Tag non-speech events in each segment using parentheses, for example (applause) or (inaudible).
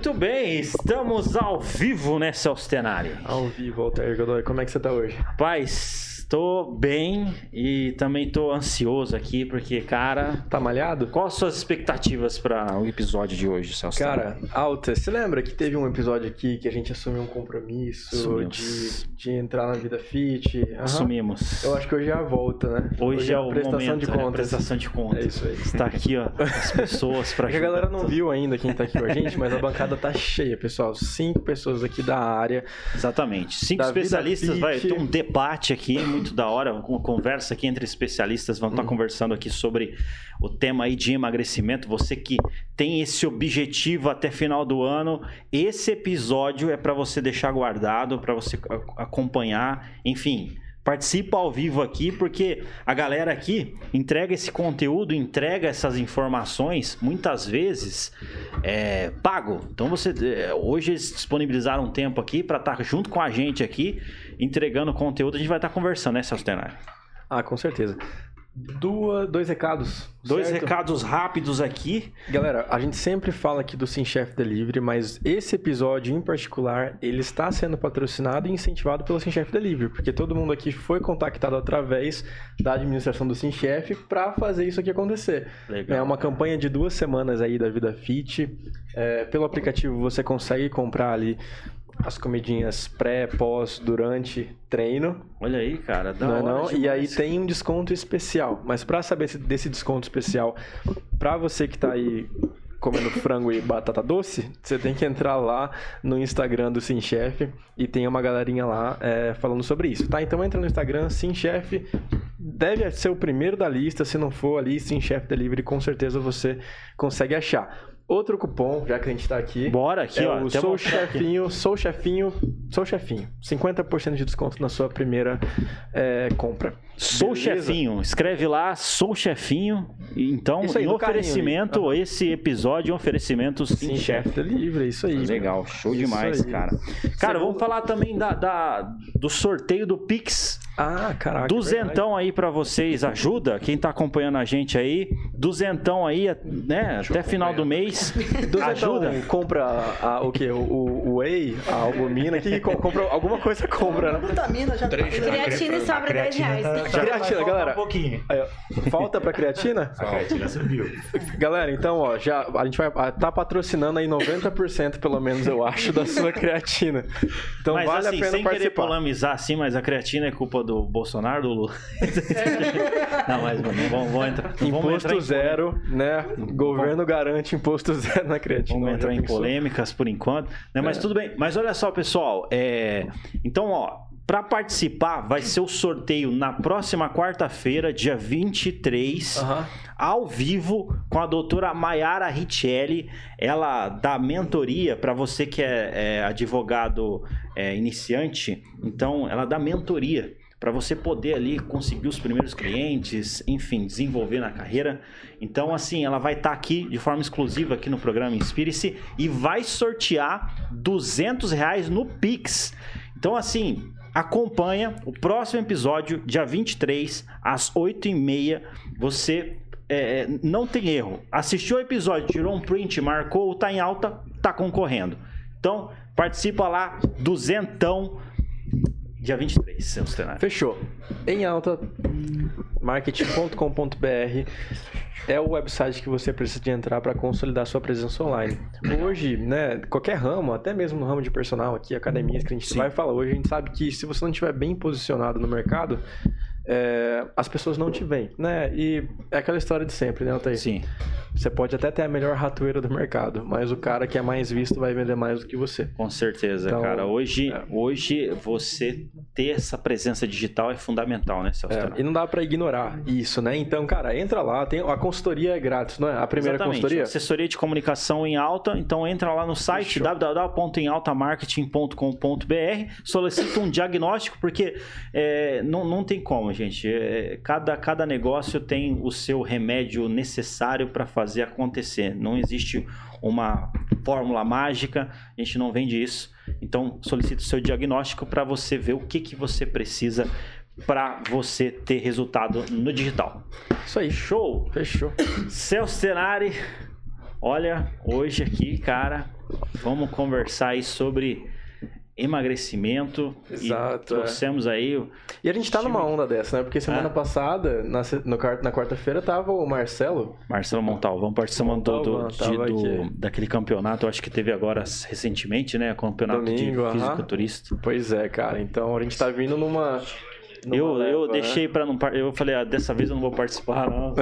Muito bem, estamos ao vivo, né, Celso Tenari? Ao vivo, Altair Godoy. Como é que você tá hoje? Rapaz, Tô bem e também tô ansioso aqui, porque, cara. Tá malhado? Quais suas expectativas para o episódio de hoje, Celso? Cara, alta. Você lembra que teve um episódio aqui que a gente assumiu um compromisso de, de entrar na vida fit? Uhum. Assumimos. Eu acho que hoje é a volta, né? Hoje, hoje é, é a prestação momento, de contas. Né? Prestação de contas. É isso aí. Está aqui, ó, as pessoas para (laughs) é A galera não viu ainda quem tá aqui com a gente, mas a bancada tá cheia, pessoal. Cinco pessoas aqui da área. Exatamente. Cinco especialistas. Vai ter um debate aqui muito da hora, com conversa aqui entre especialistas, vão estar uhum. conversando aqui sobre o tema aí de emagrecimento. Você que tem esse objetivo até final do ano, esse episódio é para você deixar guardado, para você acompanhar, enfim. Participa ao vivo aqui, porque a galera aqui entrega esse conteúdo, entrega essas informações, muitas vezes é, pago. Então você é, hoje eles disponibilizaram um tempo aqui para estar junto com a gente aqui, entregando conteúdo. A gente vai estar conversando, né, Celso Tenar? Ah, com certeza. Duas, dois recados. Dois certo? recados rápidos aqui. Galera, a gente sempre fala aqui do Sim Chef Delivery, mas esse episódio em particular, ele está sendo patrocinado e incentivado pelo Sim Chef Delivery, porque todo mundo aqui foi contactado através da administração do Sim Chef para fazer isso aqui acontecer. Legal. É uma campanha de duas semanas aí da Vida Fit. É, pelo aplicativo você consegue comprar ali as comidinhas pré, pós, durante treino. Olha aí, cara, dá não, é não. E aí tem um desconto especial. Mas para saber desse desconto especial, para você que tá aí comendo frango e batata doce, você tem que entrar lá no Instagram do Sim Chef e tem uma galerinha lá é, falando sobre isso, tá? Então entra no Instagram, Sim Chef, deve ser o primeiro da lista, se não for ali, Sim Chef Delivery, com certeza você consegue achar. Outro cupom, já que a gente tá aqui. Bora aqui, é ó. O sou chefinho, aqui. sou chefinho, sou chefinho. 50% de desconto na sua primeira é, compra. Sou Beleza? chefinho. Escreve lá, sou chefinho. Então, isso aí, em oferecimento, carinho, esse episódio é um oferecimento sim, sim chefe livre, isso aí. Legal, show demais, cara. Cara, vamos falar também da, da, do sorteio do Pix. Ah, caraca. Duzentão aí para vocês, ajuda? Quem tá acompanhando a gente aí, duzentão aí, né? Até final do mês. (laughs) Duzentão ajuda. compra a, o que? O, o whey, a albumina, que compra alguma coisa compra, né? Glutamina já tá. Creatina e sobra 10 reais. Tá, creatina, galera. Um pouquinho. Aí, falta pra creatina? A creatina subiu. Galera, então, ó, já a gente vai tá patrocinando aí 90% pelo menos, eu acho, da sua creatina. Então mas, vale assim, a pena sem participar. querer polemizar assim, mas a creatina é culpa do Bolsonaro, do Lula. (laughs) não, mas mano, vamos, vamos entrar. Imposto vamos entrar zero, né? Governo garante imposto zero na creatina. Vamos entrar em polêmicas por enquanto, né? Mas é. tudo bem. Mas olha só, pessoal, é... então, ó, para participar, vai ser o sorteio na próxima quarta-feira, dia 23, uhum. ao vivo, com a doutora Mayara Richelli. Ela dá mentoria para você que é, é advogado é, iniciante. Então, ela dá mentoria para você poder ali conseguir os primeiros clientes, enfim, desenvolver na carreira. Então, assim, ela vai estar tá aqui de forma exclusiva aqui no programa Inspire-se e vai sortear 200 reais no Pix. Então, assim, acompanha o próximo episódio, dia 23, às 8h30. Você é, não tem erro. Assistiu o episódio, tirou um print, marcou, tá em alta, tá concorrendo. Então, participa lá, duzentão, dia 23, seu cenário. Fechou. Em alta, marketing.com.br é o website que você precisa de entrar para consolidar sua presença online. Hoje, né, qualquer ramo, até mesmo no ramo de personal aqui, academias que a gente Sim. vai falar hoje, a gente sabe que se você não estiver bem posicionado no mercado, é, as pessoas não te veem, né? E é aquela história de sempre, né, Altair? Sim. Você pode até ter a melhor ratoeira do mercado, mas o cara que é mais visto vai vender mais do que você. Com certeza, então, cara. Hoje, é. hoje você ter essa presença digital é fundamental, né, Celso? É, e não dá para ignorar isso, né? Então, cara, entra lá, tem a consultoria é grátis, não é? A primeira Exatamente. consultoria. Assessoria de comunicação em alta, então entra lá no site www.emaltamarketing.com.br, solicita um diagnóstico, porque é, não, não tem como, gente. É, cada, cada negócio tem o seu remédio necessário para fazer fazer acontecer. Não existe uma fórmula mágica, a gente não vende isso. Então, solicite o seu diagnóstico para você ver o que, que você precisa para você ter resultado no digital. Isso aí. Show! Fechou. Celso Tenari, olha, hoje aqui, cara, Vamos conversar aí sobre emagrecimento. Exato. E trouxemos é. aí. E a gente tá numa onda dessa, né? Porque semana é. passada, na, no, na quarta-feira, tava o Marcelo. Marcelo Montalvão participando do, do, do, daquele campeonato, acho que teve agora recentemente, né? Campeonato Domingo, de fisiculturista. Pois é, cara. Então a gente tá vindo numa. Eu, leva, eu né? deixei para não eu falei ah, dessa vez eu não vou participar não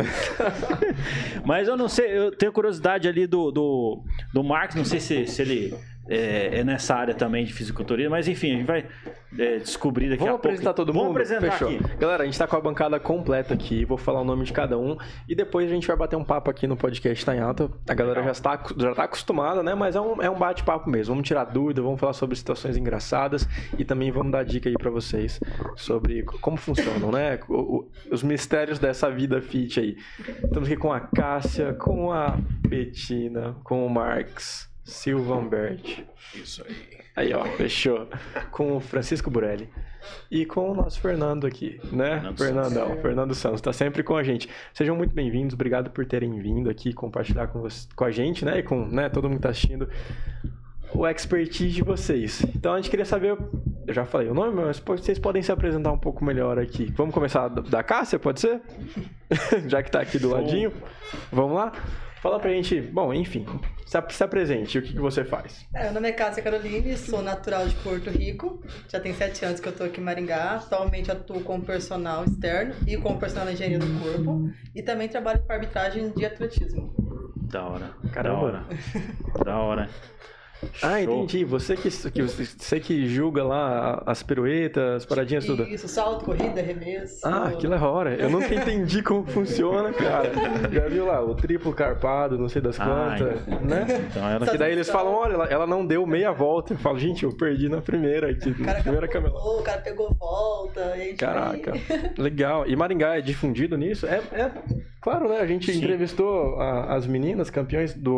(laughs) mas eu não sei eu tenho curiosidade ali do do, do Marcos não sei se, se ele é, é, nessa área também de fisiculturismo, mas enfim, a gente vai é, descobrir daqui Vamos a pouco. apresentar todo mundo? Vamos apresentar Fechou. aqui. Galera, a gente tá com a bancada completa aqui, vou falar o nome de cada um e depois a gente vai bater um papo aqui no podcast Tá em Alta. A galera já está, já tá acostumada, né? Mas é um, é um bate-papo mesmo. Vamos tirar dúvida, vamos falar sobre situações engraçadas e também vamos dar dica aí para vocês sobre como funcionam, né? O, o, os mistérios dessa vida fit aí. Estamos aqui com a Cássia, com a Betina, com o Marx. Silvanbert. Isso aí. Aí, ó, fechou. Com o Francisco Burelli. E com o nosso Fernando aqui, né? Fernando Fernandão, Santos. Fernando Santos, tá sempre com a gente. Sejam muito bem-vindos, obrigado por terem vindo aqui compartilhar com, você, com a gente, né? E com né, todo mundo que tá assistindo o expertise de vocês. Então a gente queria saber, eu já falei o nome, mas vocês podem se apresentar um pouco melhor aqui. Vamos começar da Cássia, pode ser? (laughs) já que tá aqui do ladinho. Vamos lá? Fala pra gente, bom, enfim, se, apresente, o que, que você faz? É, meu nome é Cássia Caroline, sou natural de Porto Rico, já tem sete anos que eu tô aqui em Maringá, atualmente atuo como personal externo e como personal na engenharia do corpo e também trabalho com arbitragem de atletismo. Da hora, caramba, da hora. da hora. Ah, entendi. Você que, que, você que julga lá as piruetas, as paradinhas, Isso, tudo. Isso, salto, corrida, arremesso. Ah, aquilo é hora. Eu nunca entendi como (laughs) funciona, cara. Já viu lá, o triplo carpado, não sei das quantas, ah, né? Então, ela... Que daí eles falam, olha, ela, ela não deu meia volta. Eu falo, gente, eu perdi na primeira aqui. O cara primeira camelô, o cara pegou volta. E Caraca, (laughs) legal. E Maringá é difundido nisso? É, é claro, né? A gente Sim. entrevistou a, as meninas campeões do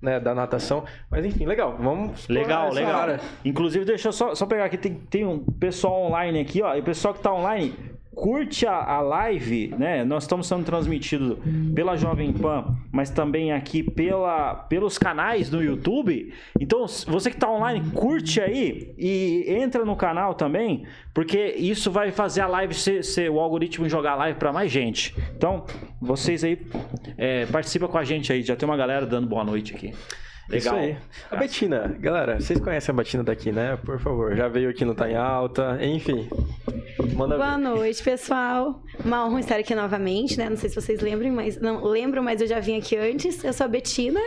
né, da natação. Mas enfim, legal. Vamos Legal, legal. Área. Inclusive, deixa eu só, só pegar aqui, tem, tem um pessoal online aqui, ó. E o pessoal que tá online, curte a, a live, né? Nós estamos sendo transmitidos pela Jovem Pan, mas também aqui pela, pelos canais do YouTube. Então, você que está online, curte aí e entra no canal também, porque isso vai fazer a live ser, ser o algoritmo jogar a live para mais gente. Então, vocês aí é, participa com a gente aí. Já tem uma galera dando boa noite aqui. Legal. Isso aí. A Betina, galera, vocês conhecem a Betina daqui, né? Por favor, já veio aqui no Tá em Alta, enfim. Manda Boa ver. noite, pessoal. Uma honra estar aqui novamente, né? Não sei se vocês lembram, mas não lembro, mas eu já vim aqui antes. Eu sou a Betina,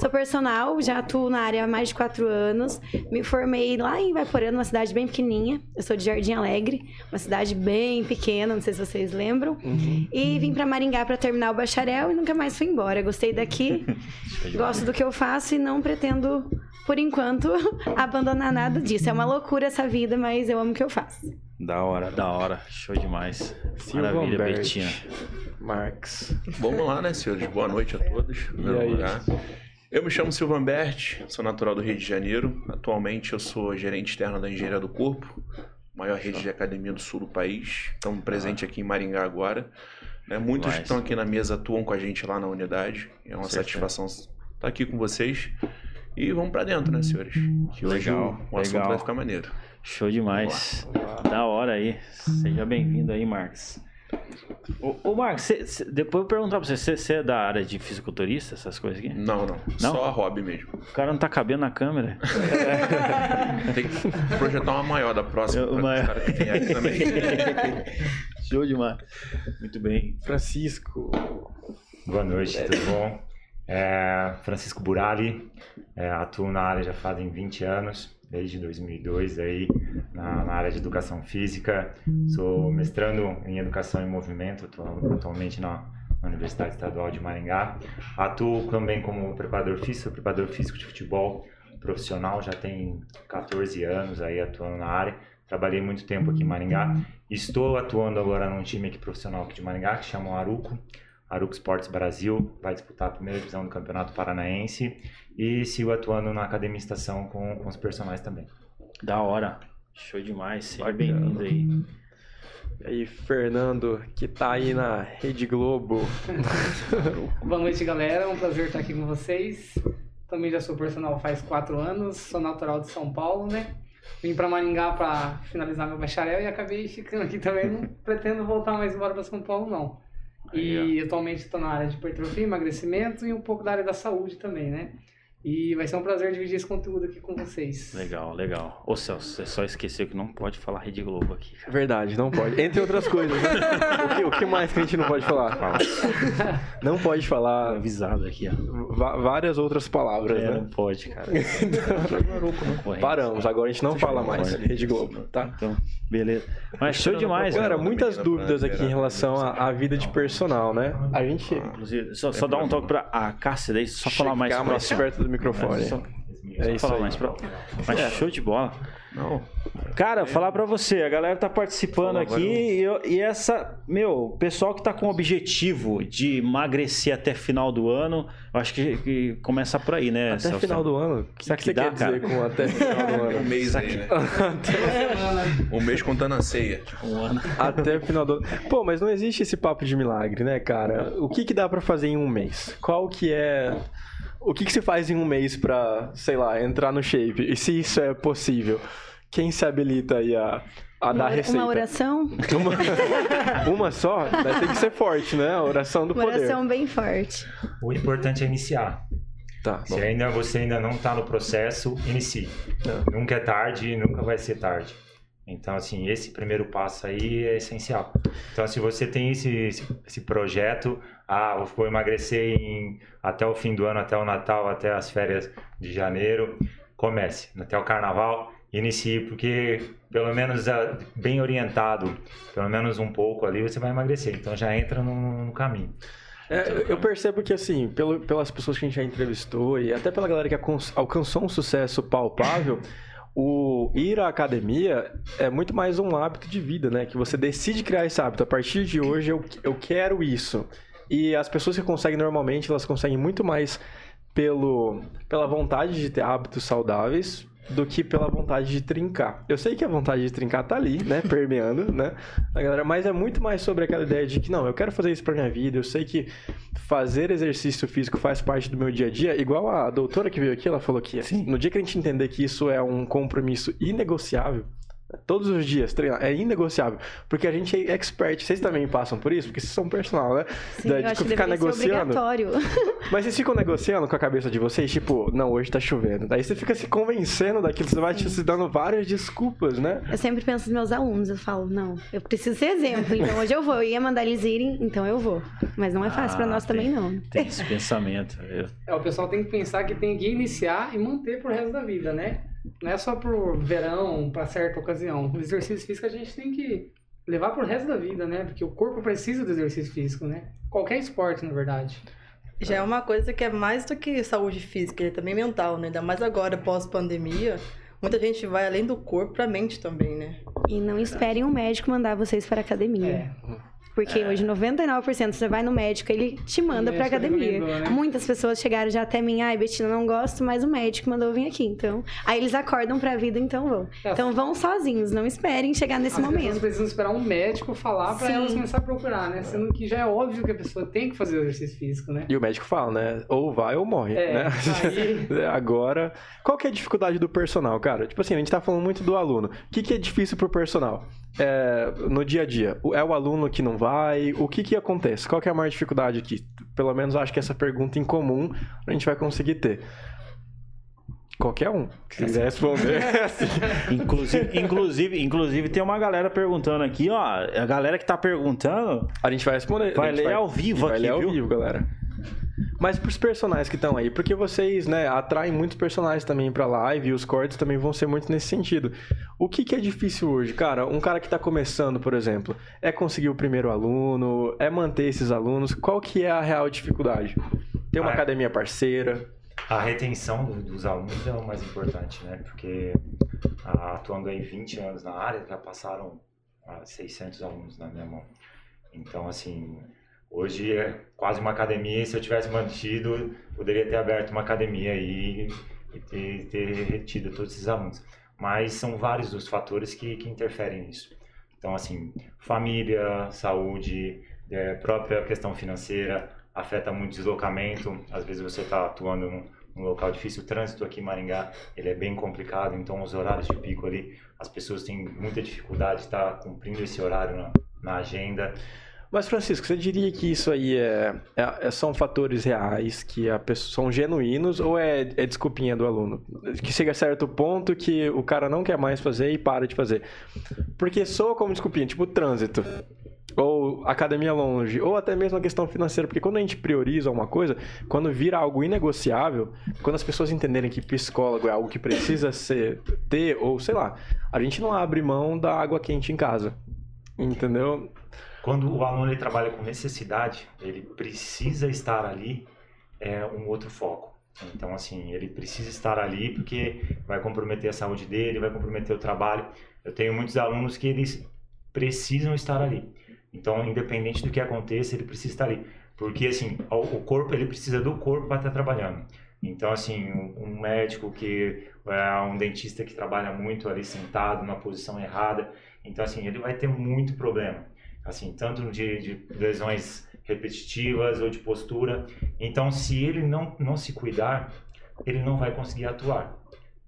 sou personal, já atuo na área há mais de quatro anos. Me formei lá em Vaporano, uma cidade bem pequenininha. Eu sou de Jardim Alegre, uma cidade bem pequena, não sei se vocês lembram. Uhum. E vim para Maringá para terminar o bacharel e nunca mais fui embora. Gostei daqui, (laughs) gosto do que eu faço e não pretendo, por enquanto, (laughs) abandonar nada disso. É uma loucura essa vida, mas eu amo o que eu faço. Da hora, da hora. Show demais. Maravilha, Betinha. Marx. Vamos lá, né, senhores? Boa noite a todos. lugar. Eu me chamo Silvan Bert, sou natural do Rio de Janeiro. Atualmente eu sou gerente externo da Engenharia do Corpo, maior rede de academia do sul do país. Estamos presentes aqui em Maringá agora. Né? Muitos que estão aqui na mesa atuam com a gente lá na unidade. É uma satisfação estar aqui com vocês. E vamos para dentro, né, senhores? Que legal. O, o assunto vai ficar maneiro. Show demais. Da hora aí. Seja bem-vindo aí, Marcos. Ô, ô Marcos, cê, cê, depois eu perguntar pra você, você é da área de fisiculturista, essas coisas aqui? Não, não, não. Só a hobby mesmo. O cara não tá cabendo na câmera. (laughs) tem que projetar uma maior da próxima. Eu, maior. cara que tem aqui também. (laughs) Show demais. Muito bem. Francisco. Boa noite, tudo bom? É, Francisco Burali, é, atuo na área já fazem 20 anos desde 2002 aí na, na, área de educação física. Sou mestrando em educação em movimento, atuo, atualmente na, na, Universidade Estadual de Maringá. Atuo também como preparador físico, preparador físico de futebol profissional, já tem 14 anos aí atuando na área. Trabalhei muito tempo aqui em Maringá. Estou atuando agora num time aqui profissional aqui de Maringá que chama Aruco. Aruco Sports Brasil vai disputar a primeira divisão do Campeonato Paranaense e sigo atuando na Academia Estação com, com os personagens também. Da hora. Show demais. Seja bem-vindo aí. E aí, Fernando, que tá aí na Rede Globo. (laughs) Boa noite, galera. É um prazer estar aqui com vocês. também já sou personal faz quatro anos, sou natural de São Paulo, né? Vim para Maringá para finalizar meu bacharel e acabei ficando aqui também. Não pretendo voltar mais embora para São Paulo, não. E atualmente estou na área de hipertrofia, emagrecimento e um pouco da área da saúde também, né? E vai ser um prazer dividir esse conteúdo aqui com vocês. Legal, legal. Ô Celso, você só esqueceu que não pode falar Rede Globo aqui. Cara. Verdade, não pode. Entre outras coisas. Né? o, que, o, que, mais que a gente não pode falar? Fala. (laughs) Não pode falar. Avisado aqui, ó. várias outras palavras, é, né? Não pode, cara. (laughs) Paramos, agora a gente não fala mais Rede Globo, tá? Então, beleza. Mas show demais, Galera, muitas dúvidas aqui em relação à, vida de personal, né? A gente. Inclusive, só, só dar um toque pra a Cássia daí, só falar mais, mais perto do microfone. É, só, é isso falar mais pra... Mas é. show de bola. Não. Cara, falar para você, a galera tá participando Fala, aqui e, e, essa, meu, o pessoal que tá com o objetivo de emagrecer até final do ano, eu acho que, que começa por aí, né? Até Celso? final do ano? O que, que, que, você dá, quer cara? dizer com até final do (laughs) ano? um mês aí, né? um mês contando a ceia. Um ano. Até final do ano. Pô, mas não existe esse papo de milagre, né, cara? O que que dá para fazer em um mês? Qual que é o que, que se faz em um mês para, sei lá, entrar no shape? E se isso é possível? Quem se habilita aí a, a dar receita? Uma oração? Uma, (laughs) uma só? Mas tem que ser forte, né? A oração do uma poder. Uma oração bem forte. O importante é iniciar. Tá, se ainda você ainda não está no processo, inicie. É. Nunca é tarde, nunca vai ser tarde. Então, assim, esse primeiro passo aí é essencial. Então, se você tem esse, esse, projeto, ah, vou emagrecer em, até o fim do ano, até o Natal, até as férias de janeiro, comece. Até o Carnaval, inicie, porque pelo menos ah, bem orientado, pelo menos um pouco ali, você vai emagrecer. Então, já entra no, no caminho. É, eu percebo que, assim, pelo, pelas pessoas que a gente já entrevistou e até pela galera que alcançou um sucesso palpável o ir à academia é muito mais um hábito de vida, né? Que você decide criar esse hábito. A partir de hoje eu, eu quero isso. E as pessoas que conseguem normalmente, elas conseguem muito mais pelo, pela vontade de ter hábitos saudáveis do que pela vontade de trincar. Eu sei que a vontade de trincar tá ali, né, (laughs) permeando, né, a galera, mas é muito mais sobre aquela ideia de que não, eu quero fazer isso para minha vida, eu sei que fazer exercício físico faz parte do meu dia a dia, igual a doutora que veio aqui, ela falou que assim, no dia que a gente entender que isso é um compromisso inegociável, Todos os dias treinar. É inegociável. Porque a gente é expert. Vocês também passam por isso? Porque vocês são personal, né? Sim, da, eu acho ficar negociando. (laughs) Mas vocês ficam negociando com a cabeça de vocês, tipo, não, hoje tá chovendo. Daí você fica se convencendo daquilo, você vai te se dando várias desculpas, né? Eu sempre penso nos meus alunos, eu falo, não, eu preciso ser exemplo, então hoje eu vou. Eu ia mandar eles irem, então eu vou. Mas não é fácil ah, para nós tem, também, não. Tem esse pensamento. Eu... É, o pessoal tem que pensar que tem que iniciar e manter pro resto da vida, né? Não é só pro verão, para certa ocasião. O exercício físico a gente tem que levar pro resto da vida, né? Porque o corpo precisa do exercício físico, né? Qualquer esporte, na verdade. Já é uma coisa que é mais do que saúde física, é também mental, né? Ainda mais agora, pós-pandemia. Muita gente vai além do corpo para a mente também, né? E não esperem um médico mandar vocês para academia. É. Porque é. hoje 99% você vai no médico, ele te manda pra academia. Né? Muitas pessoas chegaram já até mim, ai, Betina, não gosto, mas o médico mandou vir aqui. Então, aí eles acordam pra vida, então vão. É. Então vão sozinhos, não esperem chegar nesse As momento. As precisam esperar um médico falar pra Sim. elas começar a procurar, né? Sendo que já é óbvio que a pessoa tem que fazer o exercício físico, né? E o médico fala, né? Ou vai ou morre, é, né? Aí... (laughs) Agora, qual que é a dificuldade do personal, cara? Tipo assim, a gente tá falando muito do aluno. O que, que é difícil pro personal? É, no dia a dia, é o aluno que não vai? O que que acontece? Qual que é a maior dificuldade aqui? Pelo menos acho que essa pergunta em comum a gente vai conseguir ter. Qualquer um que quiser responder. (laughs) inclusive, inclusive, inclusive, tem uma galera perguntando aqui, ó. A galera que tá perguntando. A gente vai responder. Vai ler vai, ao vivo vai aqui, ler ao viu? vivo, galera. Mas pros personagens que estão aí, porque vocês, né, atraem muitos personagens também pra live e os cortes também vão ser muito nesse sentido. O que, que é difícil hoje? Cara, um cara que tá começando, por exemplo, é conseguir o primeiro aluno, é manter esses alunos. Qual que é a real dificuldade? Ter uma a, academia parceira. A retenção dos alunos é o mais importante, né? Porque ah, atuando aí 20 anos na área, já passaram 600 alunos na minha mão. Então, assim, Hoje é quase uma academia, e se eu tivesse mantido, poderia ter aberto uma academia aí e ter, ter retido todos esses alunos. Mas são vários os fatores que, que interferem nisso. Então, assim, família, saúde, é, própria questão financeira, afeta muito o deslocamento. Às vezes você está atuando num, um local difícil. O trânsito aqui em Maringá, ele é bem complicado, então os horários de pico ali, as pessoas têm muita dificuldade de estar cumprindo esse horário na, na agenda. Mas, Francisco, você diria que isso aí é, é, é são fatores reais, que a pessoa, são genuínos, ou é, é desculpinha do aluno? Que chega a certo ponto que o cara não quer mais fazer e para de fazer. Porque soa como desculpinha, tipo trânsito, ou academia longe, ou até mesmo a questão financeira. Porque quando a gente prioriza uma coisa, quando vira algo inegociável, quando as pessoas entenderem que psicólogo é algo que precisa ser, ter, ou sei lá, a gente não abre mão da água quente em casa. Entendeu? Quando o aluno ele trabalha com necessidade, ele precisa estar ali é um outro foco. Então, assim, ele precisa estar ali porque vai comprometer a saúde dele, vai comprometer o trabalho. Eu tenho muitos alunos que eles precisam estar ali. Então, independente do que aconteça, ele precisa estar ali. Porque, assim, o corpo, ele precisa do corpo para estar trabalhando. Então, assim, um médico que é um dentista que trabalha muito ali sentado, numa posição errada. Então, assim, ele vai ter muito problema assim, tanto de, de lesões repetitivas ou de postura. Então, se ele não, não se cuidar, ele não vai conseguir atuar.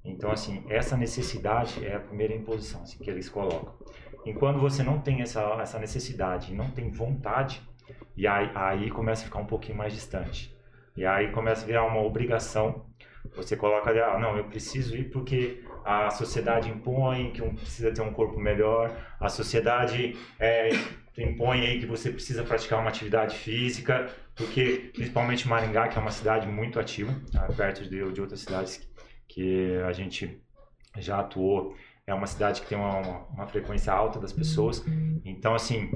Então, assim, essa necessidade é a primeira imposição assim, que eles colocam. Enquanto você não tem essa, essa necessidade não tem vontade, e aí, aí começa a ficar um pouquinho mais distante. E aí começa a virar uma obrigação. Você coloca, ah, não, eu preciso ir porque a sociedade impõe que um precisa ter um corpo melhor, a sociedade é, impõe aí que você precisa praticar uma atividade física, porque principalmente Maringá, que é uma cidade muito ativa, tá? perto de, de outras cidades que a gente já atuou, é uma cidade que tem uma, uma, uma frequência alta das pessoas. Então, assim,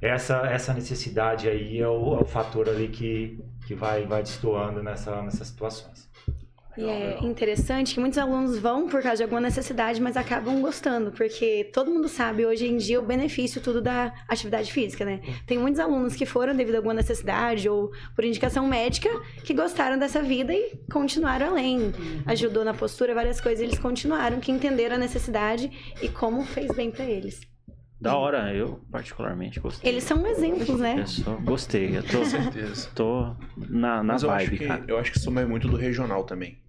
essa, essa necessidade aí é o, é o fator ali que, que vai, vai destoando nessa, nessas situações. E é interessante que muitos alunos vão por causa de alguma necessidade, mas acabam gostando, porque todo mundo sabe hoje em dia o benefício tudo da atividade física, né? Tem muitos alunos que foram devido a alguma necessidade ou por indicação médica que gostaram dessa vida e continuaram além. Ajudou na postura, várias coisas, eles continuaram, que entenderam a necessidade e como fez bem para eles. Da hora, eu particularmente gostei. Eles são exemplos, né? Eu só gostei, eu tô, Com certeza. tô na, na Mas eu acho, vibe, que, cara. eu acho que isso é muito do regional também.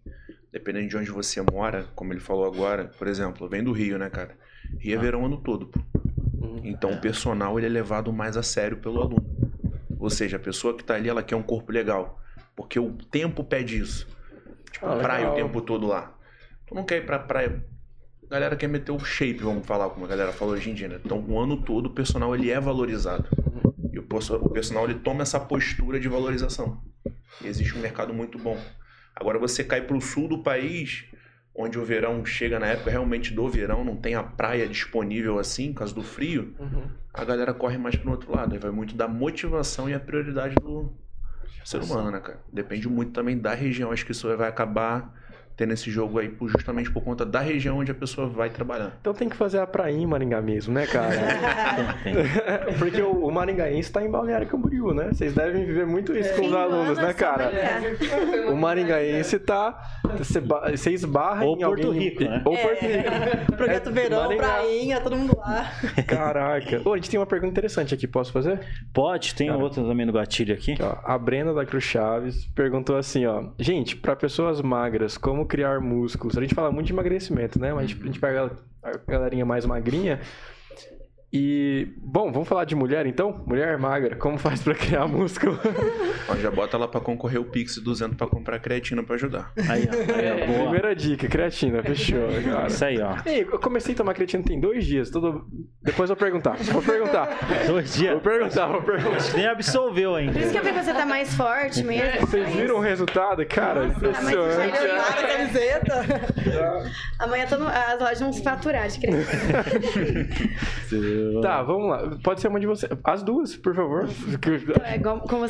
Dependendo de onde você mora, como ele falou agora, por exemplo, vem do Rio, né, cara? Rio é Ah. verão o ano todo, pô. Então o personal ele é levado mais a sério pelo aluno. Ou seja, a pessoa que tá ali, ela quer um corpo legal. Porque o tempo pede isso. Tipo, Ah, praia legal. o tempo todo lá. Tu não quer ir pra praia. A galera quer meter o shape, vamos falar, como a galera fala hoje em dia, né? Então o ano todo o personal ele é valorizado. E o personal ele toma essa postura de valorização. E existe um mercado muito bom. Agora você cai pro sul do país, onde o verão chega na época realmente do verão, não tem a praia disponível assim, por causa do frio, a galera corre mais pro outro lado. Aí vai muito da motivação e a prioridade do ser humano, né, cara? Depende muito também da região. Acho que isso vai acabar tendo esse jogo aí justamente por conta da região onde a pessoa vai trabalhar. Então tem que fazer a praia em Maringá mesmo, né, cara? (laughs) Tem. (laughs) Porque o, o maringaense tá em Balneário Camboriú, né? Vocês devem viver muito isso com os alunos, né, é cara? O maringaense tá. Você ba- você esbarra Ou em Porto alguém. Rico, né? Ou Porto Rico. (laughs) Projeto É, Verão, Maringá. prainha, todo mundo lá. Caraca. Ô, a gente tem uma pergunta interessante aqui, posso fazer? Pode, tem Cara. outra também no gatilho aqui. Ó, a Brenda da Cruz Chaves perguntou assim, ó. Gente, pra pessoas magras, como criar músculos? A gente fala muito de emagrecimento, né? Mas a gente- pega a galerinha mais magrinha. E, bom, vamos falar de mulher então? Mulher magra, como faz pra criar músculo? (laughs) Ó, já bota lá pra concorrer o Pix 200 pra comprar creatina pra ajudar. Aí, ó. Aí, ó. Primeira dica, creatina, fechou, (laughs) cara. Isso aí, ó. Ei, eu comecei a tomar creatina tem dois dias. Todo... Depois eu vou perguntar. Vou perguntar. (laughs) Dois dias. Vou perguntar, vou perguntar. Nem absolveu ainda. Por isso que eu vi que você tá mais forte mesmo. Vocês viram o resultado? Cara, Nossa, mas impressionante. a camiseta. Amanhã tô no- as lojas vão se faturar de criança. Tá, vamos lá. Pode ser uma de vocês. As duas, por favor. (laughs) É, como, como-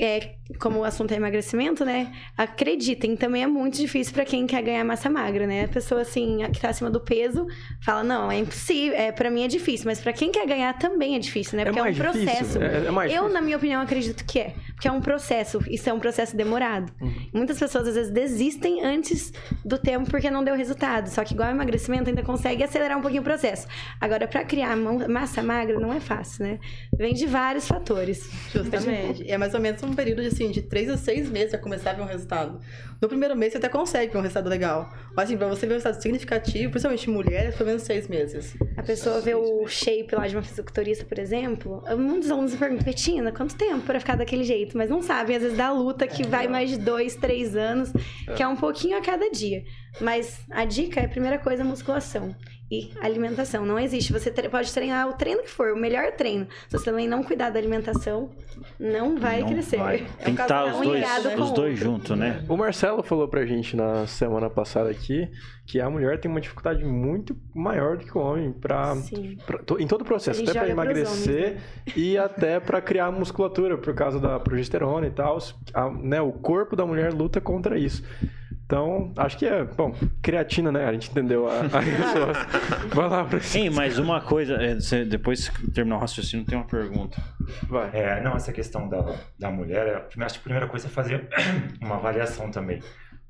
é, como o assunto é emagrecimento, né? Acreditem, também é muito difícil pra quem quer ganhar massa magra, né? A pessoa, assim, que tá acima do peso, fala, não, é impossível, é, pra mim é difícil. Mas pra quem quer ganhar também é difícil, né? É Porque é, um mais difícil? processo. É- é mais Eu, difícil? na minha opinião, acredito que é. Porque é um processo, isso é um processo demorado. Uhum. Muitas pessoas às vezes desistem antes do tempo porque não deu resultado. Só que igual emagrecimento ainda consegue acelerar um pouquinho o processo. Agora, para criar massa magra não é fácil, né? Vem de vários fatores. Justamente. É mais ou menos um período de, assim, de três a seis meses para começar a ver um resultado. No primeiro mês você até consegue um resultado legal. Mas assim, pra você ver um resultado significativo, principalmente mulheres, pelo menos seis meses. A pessoa vê o shape lá de uma fisiculturista, por exemplo, muitos alunos me perguntam, Petina, quanto tempo para ficar daquele jeito? Mas não sabem, às vezes, da luta que é, vai mais de dois, três anos, é. que é um pouquinho a cada dia. Mas a dica é, a primeira coisa, musculação e alimentação. Não existe. Você pode treinar o treino que for, o melhor treino. Se você também não cuidar da alimentação, não vai não crescer. Vai. É Tem que estar os dois, os dois juntos, né? O Marcelo falou pra gente na semana passada aqui que a mulher tem uma dificuldade muito maior do que o homem pra, pra em todo o processo, Ele até para emagrecer homens, né? e até para criar musculatura por causa da progesterona e tal. A, né, o corpo da mulher luta contra isso. Então, acho que é, bom, creatina, né? A gente entendeu a, a (laughs) resposta. Vai lá, Francisco. Sim, mas uma coisa, é, você, depois que terminar o raciocínio, tem uma pergunta. Vai. É, não, essa questão da, da mulher, é, acho que a primeira coisa é fazer (coughs) uma avaliação também.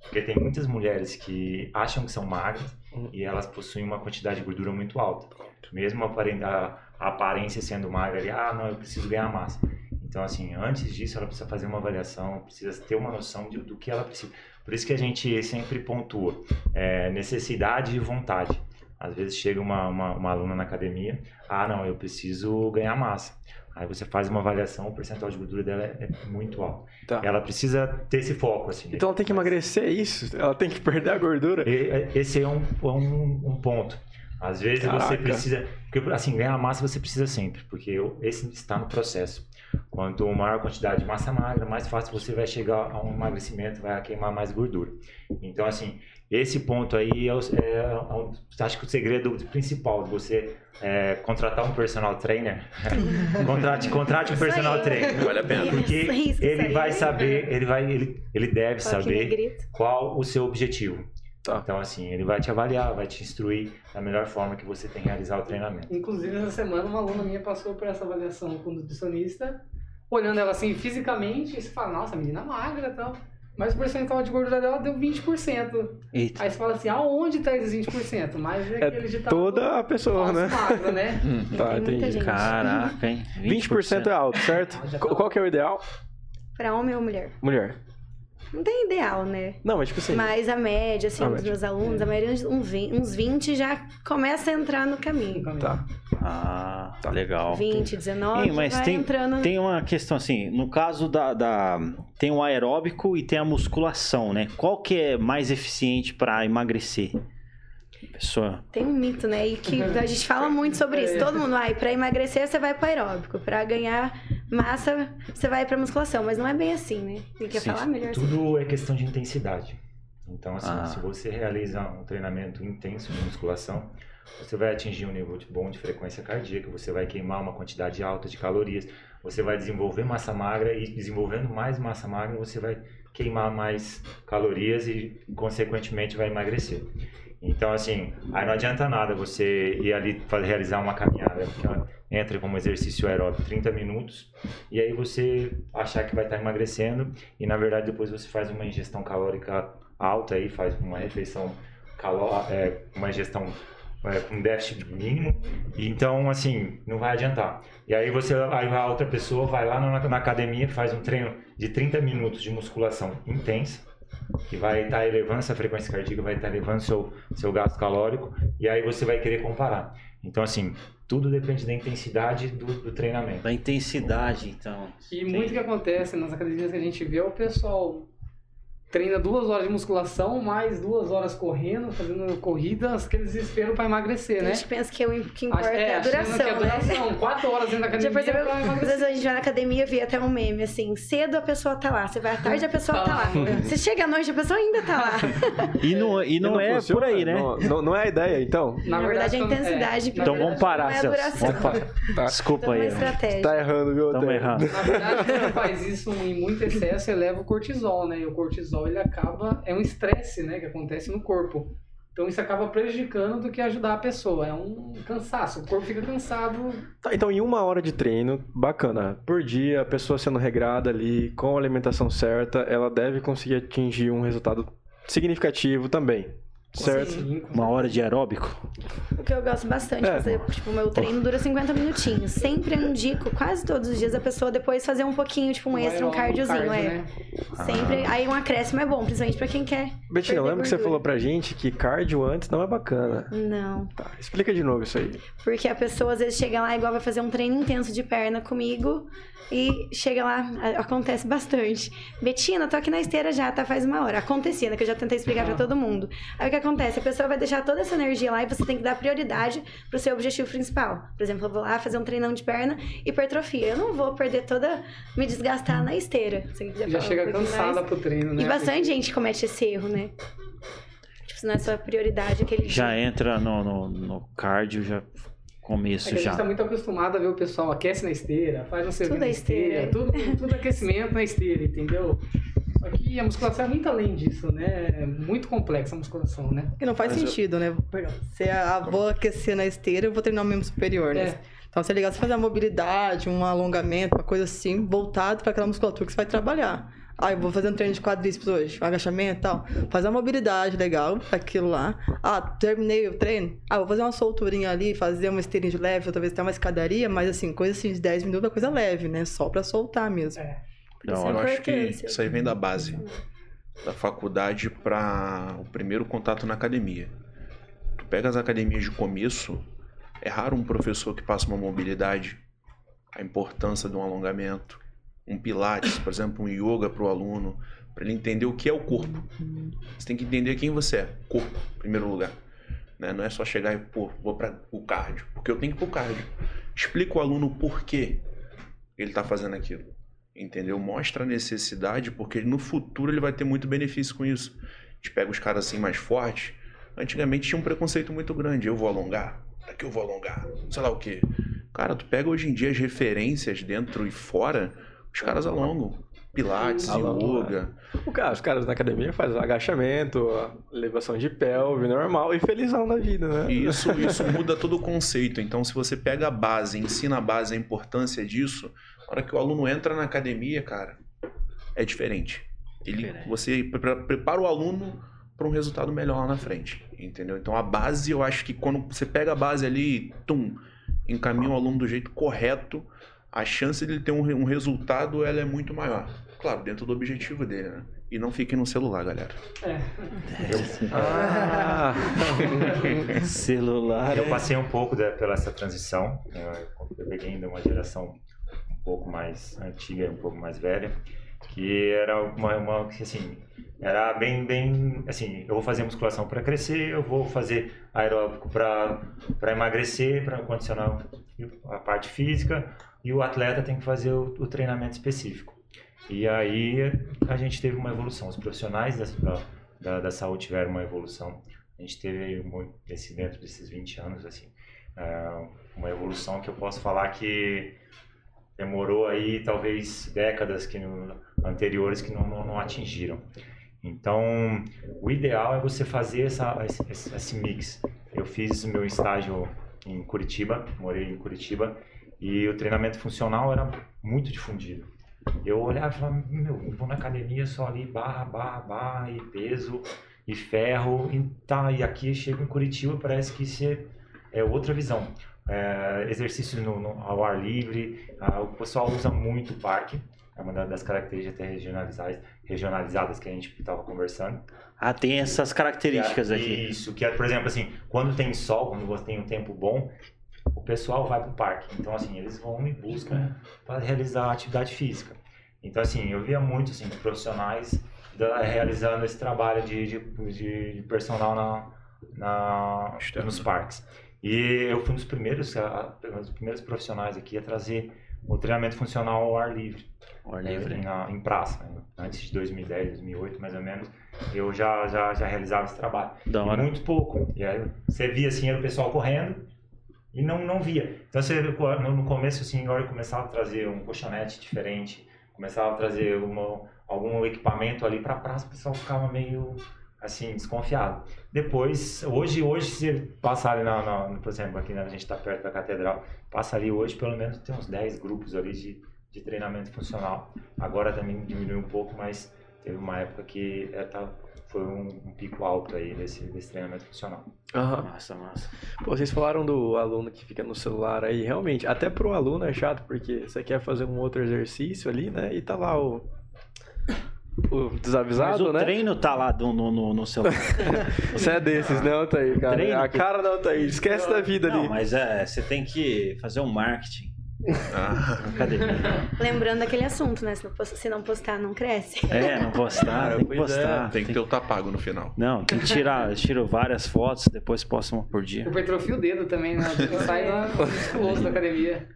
Porque tem muitas mulheres que acham que são magras e elas possuem uma quantidade de gordura muito alta. Mesmo a, a aparência sendo magra, e, ah, não, eu preciso ganhar massa. Então, assim, antes disso, ela precisa fazer uma avaliação, precisa ter uma noção de, do que ela precisa. Por isso que a gente sempre pontua é, necessidade e vontade. Às vezes chega uma, uma, uma, aluna na academia, ah, não, eu preciso ganhar massa. Aí você faz uma avaliação, o percentual de gordura dela é, é muito alto. Tá. Ela precisa ter esse foco, assim. Então ela tem que emagrecer, é isso? Ela tem que perder a gordura? É, esse é um, um, um ponto. Às vezes Caraca. você precisa. Porque, assim, ganhar massa você precisa sempre, porque esse está no processo. Quanto maior a quantidade de massa magra, mais fácil você vai chegar a um emagrecimento, vai queimar mais gordura. Então, assim, esse ponto aí é, é, é acho que o segredo principal de você é, contratar um personal trainer. (laughs) contrate, contrate um personal trainer. Vale a pena. Porque ele vai saber, ele vai, ele, ele deve saber qual o seu objetivo. Tá. Então, assim, ele vai te avaliar, vai te instruir da melhor forma que você tem que realizar o treinamento. Inclusive, essa semana, uma aluna minha passou por essa avaliação com o nutricionista, olhando ela assim fisicamente, e você fala, nossa, menina magra e tal. Mas o percentual de gordura dela deu 20%. Eita. Aí você fala assim, aonde tá esses 20%? Mas é, é aquele ditado... toda a pessoa, né? Magra, né? (laughs) hum, tá, entendi. Caraca, hein? 20%, 20% é alto, certo? Qual que é o ideal? Para homem ou mulher? Mulher. Não tem ideal, né? Não, mas tipo assim. Mas a média, assim, a dos média. meus alunos, a maioria uns 20, uns 20 já começa a entrar no caminho. Tá. Ah, tá legal. 20, 19, Sim, mas tem, entrando... tem uma questão assim, no caso da, da, Tem o aeróbico e tem a musculação, né? Qual que é mais eficiente para emagrecer? Pessoa. Tem um mito, né? E que a gente fala muito sobre isso. Todo mundo vai, para emagrecer você vai para aeróbico, para ganhar massa você vai para musculação, mas não é bem assim, né? Tem que falar melhor. Tudo assim. é questão de intensidade. Então, assim, ah. se você realiza um treinamento intenso de musculação, você vai atingir um nível bom de frequência cardíaca, você vai queimar uma quantidade alta de calorias, você vai desenvolver massa magra e desenvolvendo mais massa magra, você vai queimar mais calorias e, consequentemente, vai emagrecer. Então, assim, aí não adianta nada você ir ali fazer, realizar uma caminhada, porque entra como exercício aeróbico 30 minutos, e aí você achar que vai estar emagrecendo, e na verdade depois você faz uma ingestão calórica alta aí, faz uma refeição caló é, uma ingestão é, com déficit mínimo, então, assim, não vai adiantar. E aí você, aí a outra pessoa vai lá na, na academia, faz um treino de 30 minutos de musculação intensa, que vai estar tá elevando essa frequência cardíaca, vai estar tá elevando seu seu gasto calórico e aí você vai querer comparar. Então assim, tudo depende da intensidade do, do treinamento. Da intensidade, então. E Sim. muito que acontece nas academias que a gente vê é o pessoal treina duas horas de musculação, mais duas horas correndo, fazendo corridas, aquele desespero para emagrecer, né? A gente pensa que o que importa é, é a duração, que é a duração. Né? Quatro horas dentro da academia. Já percebeu? Às vezes a gente vai na academia e vê até um meme assim: cedo a pessoa tá lá, você vai à tarde a pessoa tá lá. Você chega à noite a pessoa ainda tá lá. E não, e não, e não é funciona, por aí, né? Não, não, é a ideia, então. Na, na verdade, a intensidade. É. Então vamos parar, Celso. É vamos parar. Tá. Desculpa então, aí. Estratégia. Tá errando, viu? Estamos errando. Na verdade, quando faz isso em muito excesso, eleva o cortisol, né? E o cortisol ele acaba é um estresse, né, que acontece no corpo. Então isso acaba prejudicando do que ajudar a pessoa. É um cansaço, o corpo fica cansado. Tá, então em uma hora de treino, bacana, por dia, a pessoa sendo regrada ali, com a alimentação certa, ela deve conseguir atingir um resultado significativo também. Certo. Sim. Uma hora de aeróbico. O que eu gosto bastante é. fazer, tipo, o meu treino dura 50 minutinhos. Sempre indico, quase todos os dias, a pessoa depois fazer um pouquinho, tipo, um extra, um cardiozinho, cardio, é. Né? Sempre. Ah. Aí um acréscimo é bom, principalmente pra quem quer. Betina, lembra que você falou pra gente que cardio antes não é bacana. Não. Tá, explica de novo isso aí. Porque a pessoa às vezes chega lá igual vai fazer um treino intenso de perna comigo. E chega lá, acontece bastante. Betina, tô aqui na esteira já, tá? Faz uma hora. Acontecia, né? Que eu já tentei explicar pra todo mundo. Aí o que acontece? A pessoa vai deixar toda essa energia lá e você tem que dar prioridade pro seu objetivo principal. Por exemplo, eu vou lá fazer um treinão de perna, hipertrofia. Eu não vou perder toda, me desgastar na esteira. já, já chega um cansada mais. pro treino, né? E bastante gente comete esse erro, né? Tipo, se não é sua prioridade aquele Já dia. entra no, no, no cardio, já começo é já. A gente está muito acostumado a ver o pessoal aquece na esteira, faz um serviço na esteira, esteira. Tudo, tudo aquecimento na esteira, entendeu? Só que a musculação é muito além disso, né? É muito complexa a musculação, né? E não faz Mas sentido, eu... né? Se a, vou aquecer na esteira, eu vou treinar o membro superior, né? É. Então, se é legal você fazer uma mobilidade, um alongamento, uma coisa assim, voltado para aquela musculatura que você vai trabalhar. Ah, eu vou fazer um treino de quadríceps hoje, um agachamento e tal. Fazer uma mobilidade legal, aquilo lá. Ah, terminei o treino. Ah, vou fazer uma solturinha ali, fazer uma esteirinha de leve, outra vez até uma escadaria, mas assim, coisa assim de 10 minutos é coisa leve, né? Só pra soltar mesmo. É. Não, eu acho que isso aí vem da base. Da faculdade para o primeiro contato na academia. Tu pega as academias de começo, é raro um professor que passa uma mobilidade, a importância de um alongamento, um pilates, por exemplo, um yoga para o aluno, para ele entender o que é o corpo. Você tem que entender quem você é, corpo, em primeiro lugar. Né? Não é só chegar e, pô, vou para o cardio, porque eu tenho que ir para o cardio. Explica o aluno o porquê ele está fazendo aquilo. Entendeu? Mostra a necessidade, porque no futuro ele vai ter muito benefício com isso. A gente pega os caras assim mais fortes. Antigamente tinha um preconceito muito grande. Eu vou alongar? Para que eu vou alongar? Sei lá o quê. Cara, tu pega hoje em dia as referências dentro e fora os caras alongam. Pilates, Alonga. yoga. O cara, os caras na academia fazem agachamento, elevação de pelve, normal e felizão na vida, né? Isso, isso (laughs) muda todo o conceito. Então, se você pega a base, ensina a base, a importância disso, hora que o aluno entra na academia, cara, é diferente. Ele, diferente. Você prepara o aluno para um resultado melhor lá na frente, entendeu? Então, a base, eu acho que quando você pega a base ali, tum, encaminha o aluno do jeito correto, a chance de ele ter um, um resultado ela é muito maior. Claro, dentro do objetivo dele, né? E não fiquem no celular, galera. É. Ah, (laughs) celular. Eu passei um pouco de, pela essa transição. Né? Eu peguei ainda uma geração pouco mais antiga um pouco mais velha, que era uma, uma assim, era bem, bem, assim, eu vou fazer musculação para crescer, eu vou fazer aeróbico para emagrecer, para condicionar a parte física, e o atleta tem que fazer o, o treinamento específico. E aí a gente teve uma evolução. Os profissionais da, da, da saúde tiveram uma evolução. A gente teve muito, esse, dentro desses 20 anos, assim, é, uma evolução que eu posso falar que demorou aí talvez décadas que no, anteriores que não, não, não, atingiram. Então, o ideal é você fazer essa, esse, esse mix. Eu fiz meu estágio em Curitiba, morei em Curitiba, e o treinamento funcional era muito difundido. Eu olhava e falava, meu, eu vou na academia só ali, barra, barra, barra, e peso, e ferro, e tá, e aqui chego em Curitiba, parece que isso é, é outra visão. É, exercício no, no, ao ar livre, o pessoal usa muito o parque, é uma das características até regionalizadas, regionalizadas que a gente estava conversando. Ah, tem essas características é, aqui. Isso, que é, por exemplo, assim, quando tem sol, quando você tem um tempo bom, o pessoal vai para o parque. Então, assim, eles vão em busca para realizar atividade física. Então, assim, eu via muito, assim, profissionais da, realizando esse trabalho de, de, de personal na, na, nos parques. E eu fui um dos primeiros, um dos primeiros profissionais aqui a trazer o treinamento funcional ao ar livre. Ao ar livre. Na, em praça. Né? Antes de 2010, 2008, mais ou menos, eu já, já, já realizava esse trabalho. Muito pouco. E aí você via, assim, era o pessoal correndo, e não, não via. Então, você, no começo, assim, agora eu começava a trazer um colchonete diferente, começava a trazer uma, algum equipamento ali para a praça, o pessoal ficava meio assim, desconfiado. Depois, hoje, hoje se passar ali, na, na, por exemplo, aqui né, a gente está perto da catedral, passa ali hoje, pelo menos tem uns 10 grupos ali de, de treinamento funcional. Agora também diminuiu um pouco, mas teve uma época que é, tá, foi um, um, pico alto aí desse, desse treinamento funcional. Uhum. Massa, massa. Pô, vocês falaram do aluno que fica no celular aí, realmente, até pro aluno é chato, porque você quer fazer um outro exercício ali, né, e tá lá o o desavisado, Mas o né? treino tá lá no, no, no celular. (laughs) Você é desses, não, tá aí, cara. Treino, a cara não tá aí. Esquece da vida não, ali. Mas é, você tem que fazer um marketing. Ah. academia. Lembrando daquele assunto, né? Se não, se não postar, não cresce. É, não postar, tem que postar. É. Tem que ter o tapago no final. Não, tem que tirar. (laughs) tiro várias fotos, depois posto uma por dia. Hipertrofia o dedo também, né? (laughs) Sai musculoso da academia.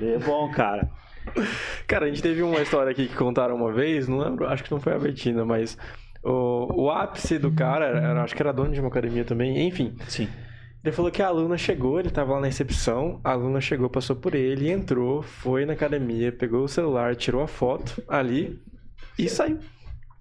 É bom, cara. (laughs) Cara, a gente teve uma história aqui que contaram uma vez, não lembro, acho que não foi a Betina, mas o, o ápice do cara, era, acho que era dono de uma academia também, enfim. Sim. Ele falou que a aluna chegou, ele tava lá na recepção, a aluna chegou, passou por ele, entrou, foi na academia, pegou o celular, tirou a foto ali e saiu.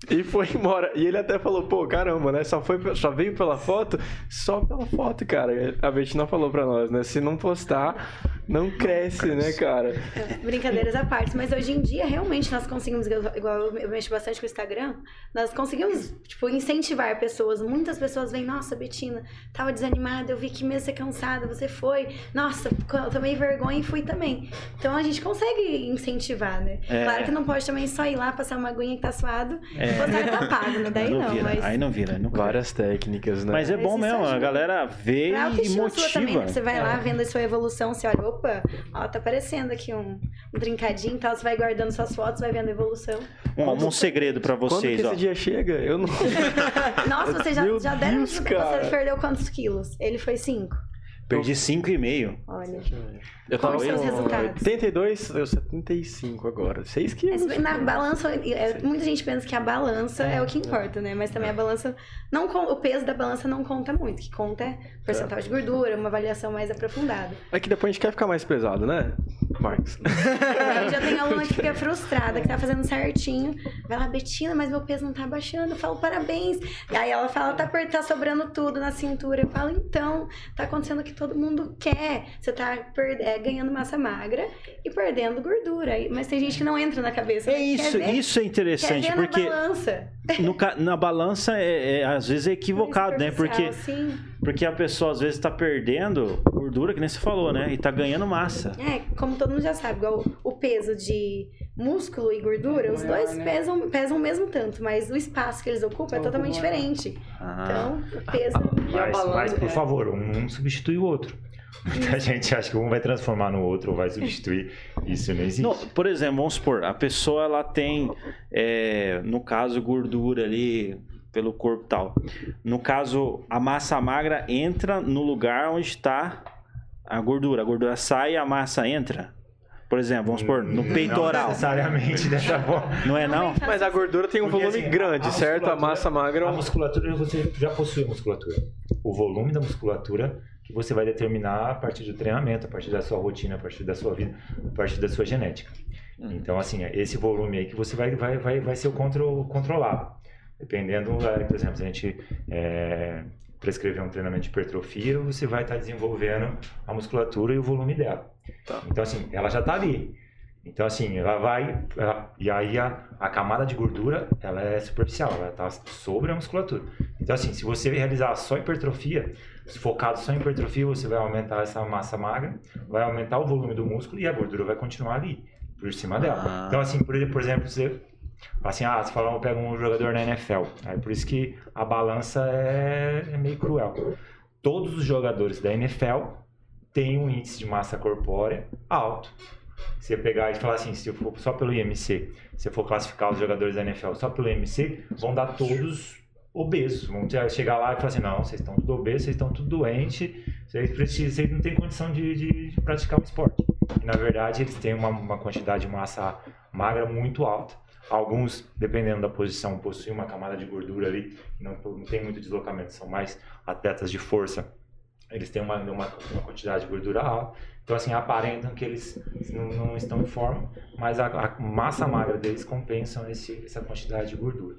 E foi embora. E ele até falou, pô, caramba, né? Só, foi, só veio pela foto? Só pela foto, cara. A Betina falou pra nós, né? Se não postar, não cresce, né, cara? É, brincadeiras à parte. Mas hoje em dia, realmente, nós conseguimos, igual eu mexo bastante com o Instagram, nós conseguimos, tipo, incentivar pessoas. Muitas pessoas vêm, nossa, Betina, tava desanimada, eu vi que mesmo você cansada, você foi. Nossa, eu tomei vergonha e fui também. Então a gente consegue incentivar, né? É. Claro que não pode também só ir lá, passar uma aguinha que tá suado é. E postar tá pago? Daí não, não vira. Mas... Aí não vira. Não Várias técnicas, né? Mas é bom mesmo, a galera vê e motiva. Também, né? Você vai lá vendo a sua evolução, você olha, opa, ó, tá aparecendo aqui um, um trincadinho e tal, você vai guardando suas fotos, vai vendo a evolução. Um, um segredo pra vocês, Quando que ó. esse dia chega? Eu não... (laughs) Nossa, você já, já deram... Deus, você perdeu quantos quilos? Ele foi 5. Perdi 5,5. Olha. Eu tava com os resultados? 82, eu 75 agora. 6 quilos. Na balança, é, muita gente pensa que a balança é, é o que importa, né? Mas também a balança, não o peso da balança não conta muito. O que conta é percentual de gordura, uma avaliação mais aprofundada. É que depois a gente quer ficar mais pesado, né, Marcos? (laughs) É, já tem aluna que fica frustrada, que tá fazendo certinho. Vai lá, Betina, mas meu peso não tá baixando. Eu falo, parabéns. E aí ela fala, tá, tá sobrando tudo na cintura. Eu falo, então, tá acontecendo o que todo mundo quer. Você tá é, ganhando massa magra e perdendo gordura. Mas tem gente que não entra na cabeça. É isso, ver, isso é interessante, porque. Na balança. No, na balança, é, é, às vezes é equivocado, né? Porque, sim. porque a pessoa às vezes tá perdendo gordura, que nem você falou, né? E tá ganhando massa. É, como todo mundo já sabe, igual o peso de músculo e gordura, é os maior, dois né? pesam, pesam o mesmo tanto, mas o espaço que eles ocupam é totalmente diferente. Ah. Então, o peso. Mas, mas, por favor, um substitui o outro. Muita gente acha que um vai transformar no outro ou vai substituir. Isso não existe. Não, por exemplo, vamos supor, a pessoa ela tem, é, no caso, gordura ali pelo corpo tal. No caso, a massa magra entra no lugar onde está a gordura. A gordura sai e a massa entra. Por exemplo, vamos supor, no peitoral. Não necessariamente dessa forma. Não é não? Mas a gordura tem um Porque, volume assim, grande, a certo? A massa magra... A musculatura, você já possui musculatura. O volume da musculatura você vai determinar a partir do treinamento, a partir da sua rotina, a partir da sua vida, a partir da sua genética. Uhum. Então, assim, esse volume aí que você vai, vai, vai, vai ser o contro, controlado. Dependendo, por exemplo, se a gente é, prescrever um treinamento de hipertrofia, você vai estar desenvolvendo a musculatura e o volume dela. Tá. Então, assim, ela já está ali. Então, assim, ela vai. Ela, e aí, a, a, camada de gordura ela é superficial, ela está sobre a musculatura. Então, assim, se você realizar só hipertrofia, focado só em hipertrofia, você vai aumentar essa massa magra, vai aumentar o volume do músculo e a gordura vai continuar ali, por cima dela. Ah. Então, assim, por, por exemplo, você. Assim, ah, você fala, pega um jogador na NFL. É por isso que a balança é, é meio cruel. Todos os jogadores da NFL têm um índice de massa corpórea alto. Você pegar e falar assim, se for só pelo IMC, se for classificar os jogadores da NFL só pelo IMC, vão dar todos obesos. Vão chegar lá e falar assim, não, vocês estão tudo obesos, vocês estão tudo doente, vocês, precisam, vocês não têm condição de, de, praticar o esporte. E, na verdade, eles têm uma, uma quantidade de massa magra muito alta. Alguns, dependendo da posição, possuem uma camada de gordura ali, não, não tem muito deslocamento, são mais atletas de força. Eles têm uma, uma, uma quantidade de gordura alta. Então, assim, aparentam que eles não, não estão em forma, mas a, a massa magra deles compensam esse, essa quantidade de gordura.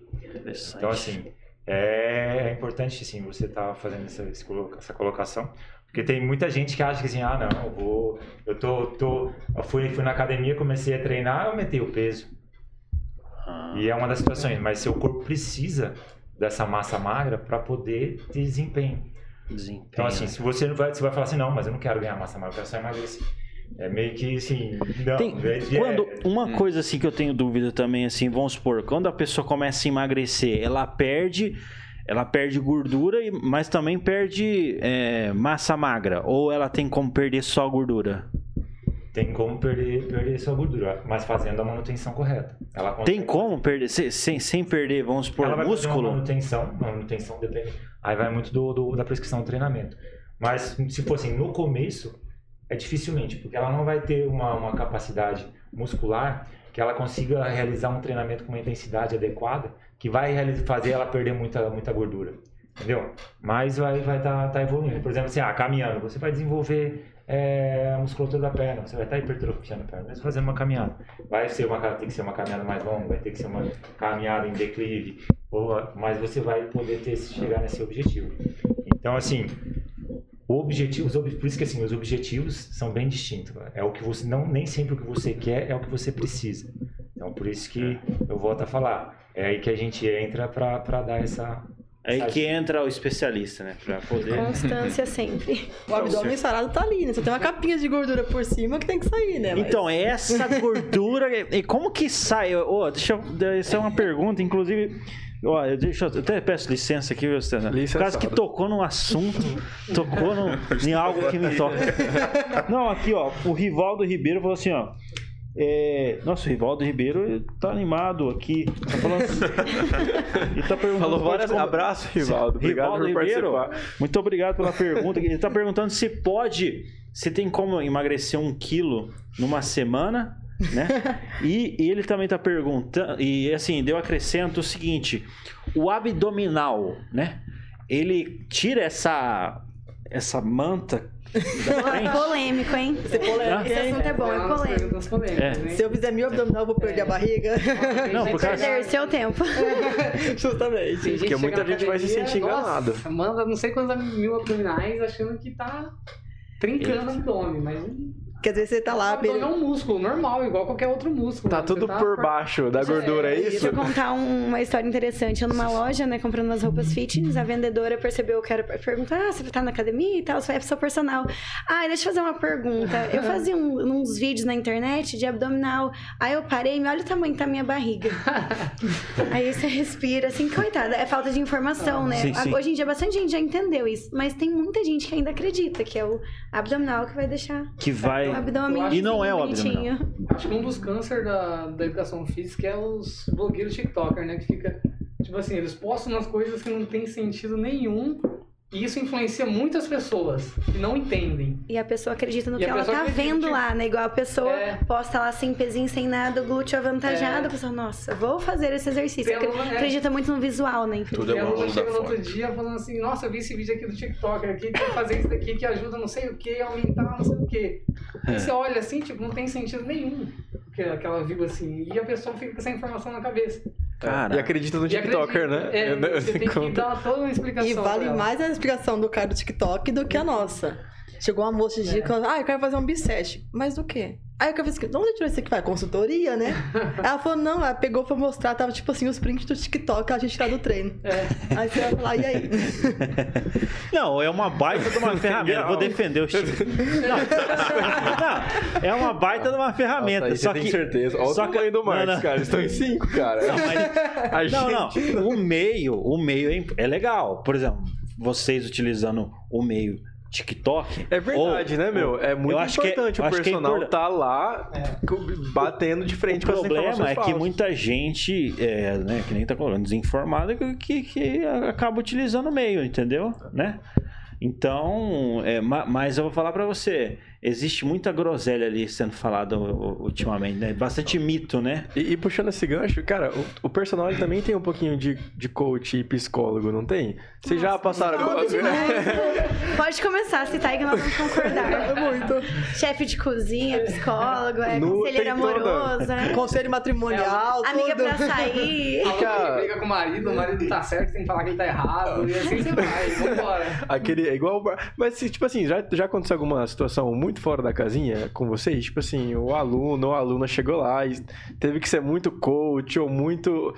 Então, assim, é, importante, sim, você estar tá fazendo essa, essa colocação. Porque tem muita gente que acha que assim, ah, não, eu vou. Eu tô. tô eu fui, fui na academia, comecei a treinar, eu aumentei o peso. Ah. E é uma das situações, mas seu corpo precisa dessa massa magra para poder ter desempenho. desempenho. Então, assim, se você não vai, você vai falar assim, não, mas eu não quero ganhar massa magra, eu quero só emagrecer. É meio que assim. Não, Tem, é, quando, uma hum. coisa assim que eu tenho dúvida também, assim, vamos supor, quando a pessoa começa a emagrecer, ela perde. Ela perde gordura, mas também perde é, massa magra. Ou ela tem como perder só gordura? Tem como perder, perder sua gordura, mas fazendo a manutenção correta. Ela tem como perder, sem, sem perder, vamos supor, ela vai músculo? Fazer uma manutenção, manutenção depende. Aí vai muito do, do, da prescrição do treinamento. Mas se fosse assim, no começo, é dificilmente, porque ela não vai ter uma, uma capacidade muscular que ela consiga realizar um treinamento com uma intensidade adequada que vai fazer ela perder muita, muita gordura. Entendeu? Mas vai estar vai tá, tá evoluindo. Por exemplo, assim, ah, caminhando, você vai desenvolver é, a musculatura da perna, você vai estar tá hipertrofiando a perna, mesmo fazendo uma caminhada. Vai ser uma, tem que ser uma caminhada mais longa, vai ter que ser uma caminhada em declive, ou, mas você vai poder ter, chegar nesse objetivo. Então, assim, objetivo, os, por isso que assim, os objetivos são bem distintos. É o que você não nem sempre o que você quer é o que você precisa. Então por isso que eu volto a falar. É aí que a gente entra para dar essa é aí que entra o especialista, né? Pra poder. Constância sempre. (laughs) O abdômen sarado tá ali, né? Só tem uma capinha de gordura por cima que tem que sair, né? Mas... Então, essa (laughs) gordura. e como que sai? Oh, deixa eu. Essa é uma pergunta, inclusive. Ó, deixa eu, eu até peço licença aqui, viu, Por causa que tocou num assunto, tocou no, em algo que me toca. (laughs) Não, aqui, ó, o Rivaldo Ribeiro falou assim, ó. É, nossa, o Rivaldo Ribeiro tá animado aqui. Tá falando. e tá perguntando. Falou várias como... abraço, Rivaldo. Obrigado Rivaldo por Ribeiro, participar. Muito obrigado pela pergunta. Ele tá perguntando se pode, se tem como emagrecer um quilo numa semana né? e, e, ele também está perguntando, e assim, deu acrescento o seguinte: o abdominal, né? Ele tira essa essa manta (laughs) é polêmico, hein? Esse, polêmico, Esse assunto é bom, é polêmico. É. Se eu fizer mil abdominal, eu vou perder a barriga. Não, por causa... Perder seu tempo. (laughs) Justamente. Porque muita gente vai se sentir enganada. Manda não sei quantos mil abdominais achando que tá trincando o abdômen, mas Quer dizer, você tá lá. O é um músculo normal, igual qualquer outro músculo. Tá tudo tá por baixo da gordura, é, é isso? Deixa eu contar uma história interessante. Eu numa loja, né, comprando umas roupas fitness, a vendedora percebeu que era perguntar: ah, você tá na academia e tal, você é pessoa personal. Ah, deixa eu fazer uma pergunta. Eu (laughs) fazia um, uns vídeos na internet de abdominal. Aí eu parei e olha o tamanho da minha barriga. (laughs) Aí você respira, assim, coitada. É falta de informação, né? Sim, sim. Hoje em dia, bastante gente já entendeu isso. Mas tem muita gente que ainda acredita que é o abdominal que vai deixar. Que vai abdômen. E não é o abdominal. Acho que um dos cânceres da, da educação física é os blogueiros TikToker, né? Que fica. Tipo assim, eles postam umas coisas que não tem sentido nenhum e isso influencia muitas pessoas que não entendem. E a pessoa acredita no e que ela tá vendo lá, né? Igual a pessoa é. posta lá sem pezinho, sem nada, glúteo avantajado. É. A pessoa, nossa, vou fazer esse exercício. Aluna, é. Acredita muito no visual, né? Tudo é uma chega no outro dia falando assim, nossa, eu vi esse vídeo aqui do TikTok aqui, que fazer isso daqui que ajuda não sei o que, aumentar não sei o que. É. você olha assim, tipo, não tem sentido nenhum que aquela viu assim. E a pessoa fica com essa informação na cabeça. Cara. E acredita no TikToker, acredita, né? É, você (laughs) tem que dar toda uma explicação. E vale mais a explicação do cara do TikTok do que a nossa. Chegou uma moça de dia é. que falou, ah, eu quero fazer um bisete. Mas do quê? Aí eu falei, de onde tirou isso aqui? Vai, consultoria, né? (laughs) ela falou, não, ela pegou pra mostrar, tava tipo assim, os prints do TikTok que ela tinha tirado do treino. É. (laughs) Aí você vai falar, e aí? (laughs) Não, é uma baita de uma ferramenta. Vou defender o TikTok. Não, não, é uma baita de uma ferramenta. Nossa, só que, certeza. Olha só o tamanho do Marcos, cara. Eles estão em cinco, cara. Não, mas, não, gente... não, O meio, o meio é, é legal. Por exemplo, vocês utilizando o meio TikTok. É verdade, ou, né, meu? É muito importante que, o personal estar tá lá é. batendo de frente o com as informações O problema é que muita gente, é, né, que nem tá falando, desinformada, que, que acaba utilizando o meio, entendeu? Né? Então, é, mas eu vou falar para você, existe muita groselha ali sendo falada ultimamente, né? Bastante mito, né? E, e puxando esse gancho, cara, o, o, personagem também tem um pouquinho de, de coach e psicólogo, não tem? Vocês já passaram... Pode começar, se tá aí que nós vamos concordar. (laughs) É muito. Chefe de cozinha, psicólogo, é, no, conselheiro amoroso, toda. né? Conselho matrimonial, é, Amiga pra sair. Fica... Briga com o marido, o marido tá certo, tem que falar que ele tá errado, e assim (laughs) vai, vambora. Aquele, é igual... Mas, tipo assim, já, já aconteceu alguma situação muito fora da casinha com vocês? Tipo assim, o aluno ou a aluna chegou lá e teve que ser muito coach ou muito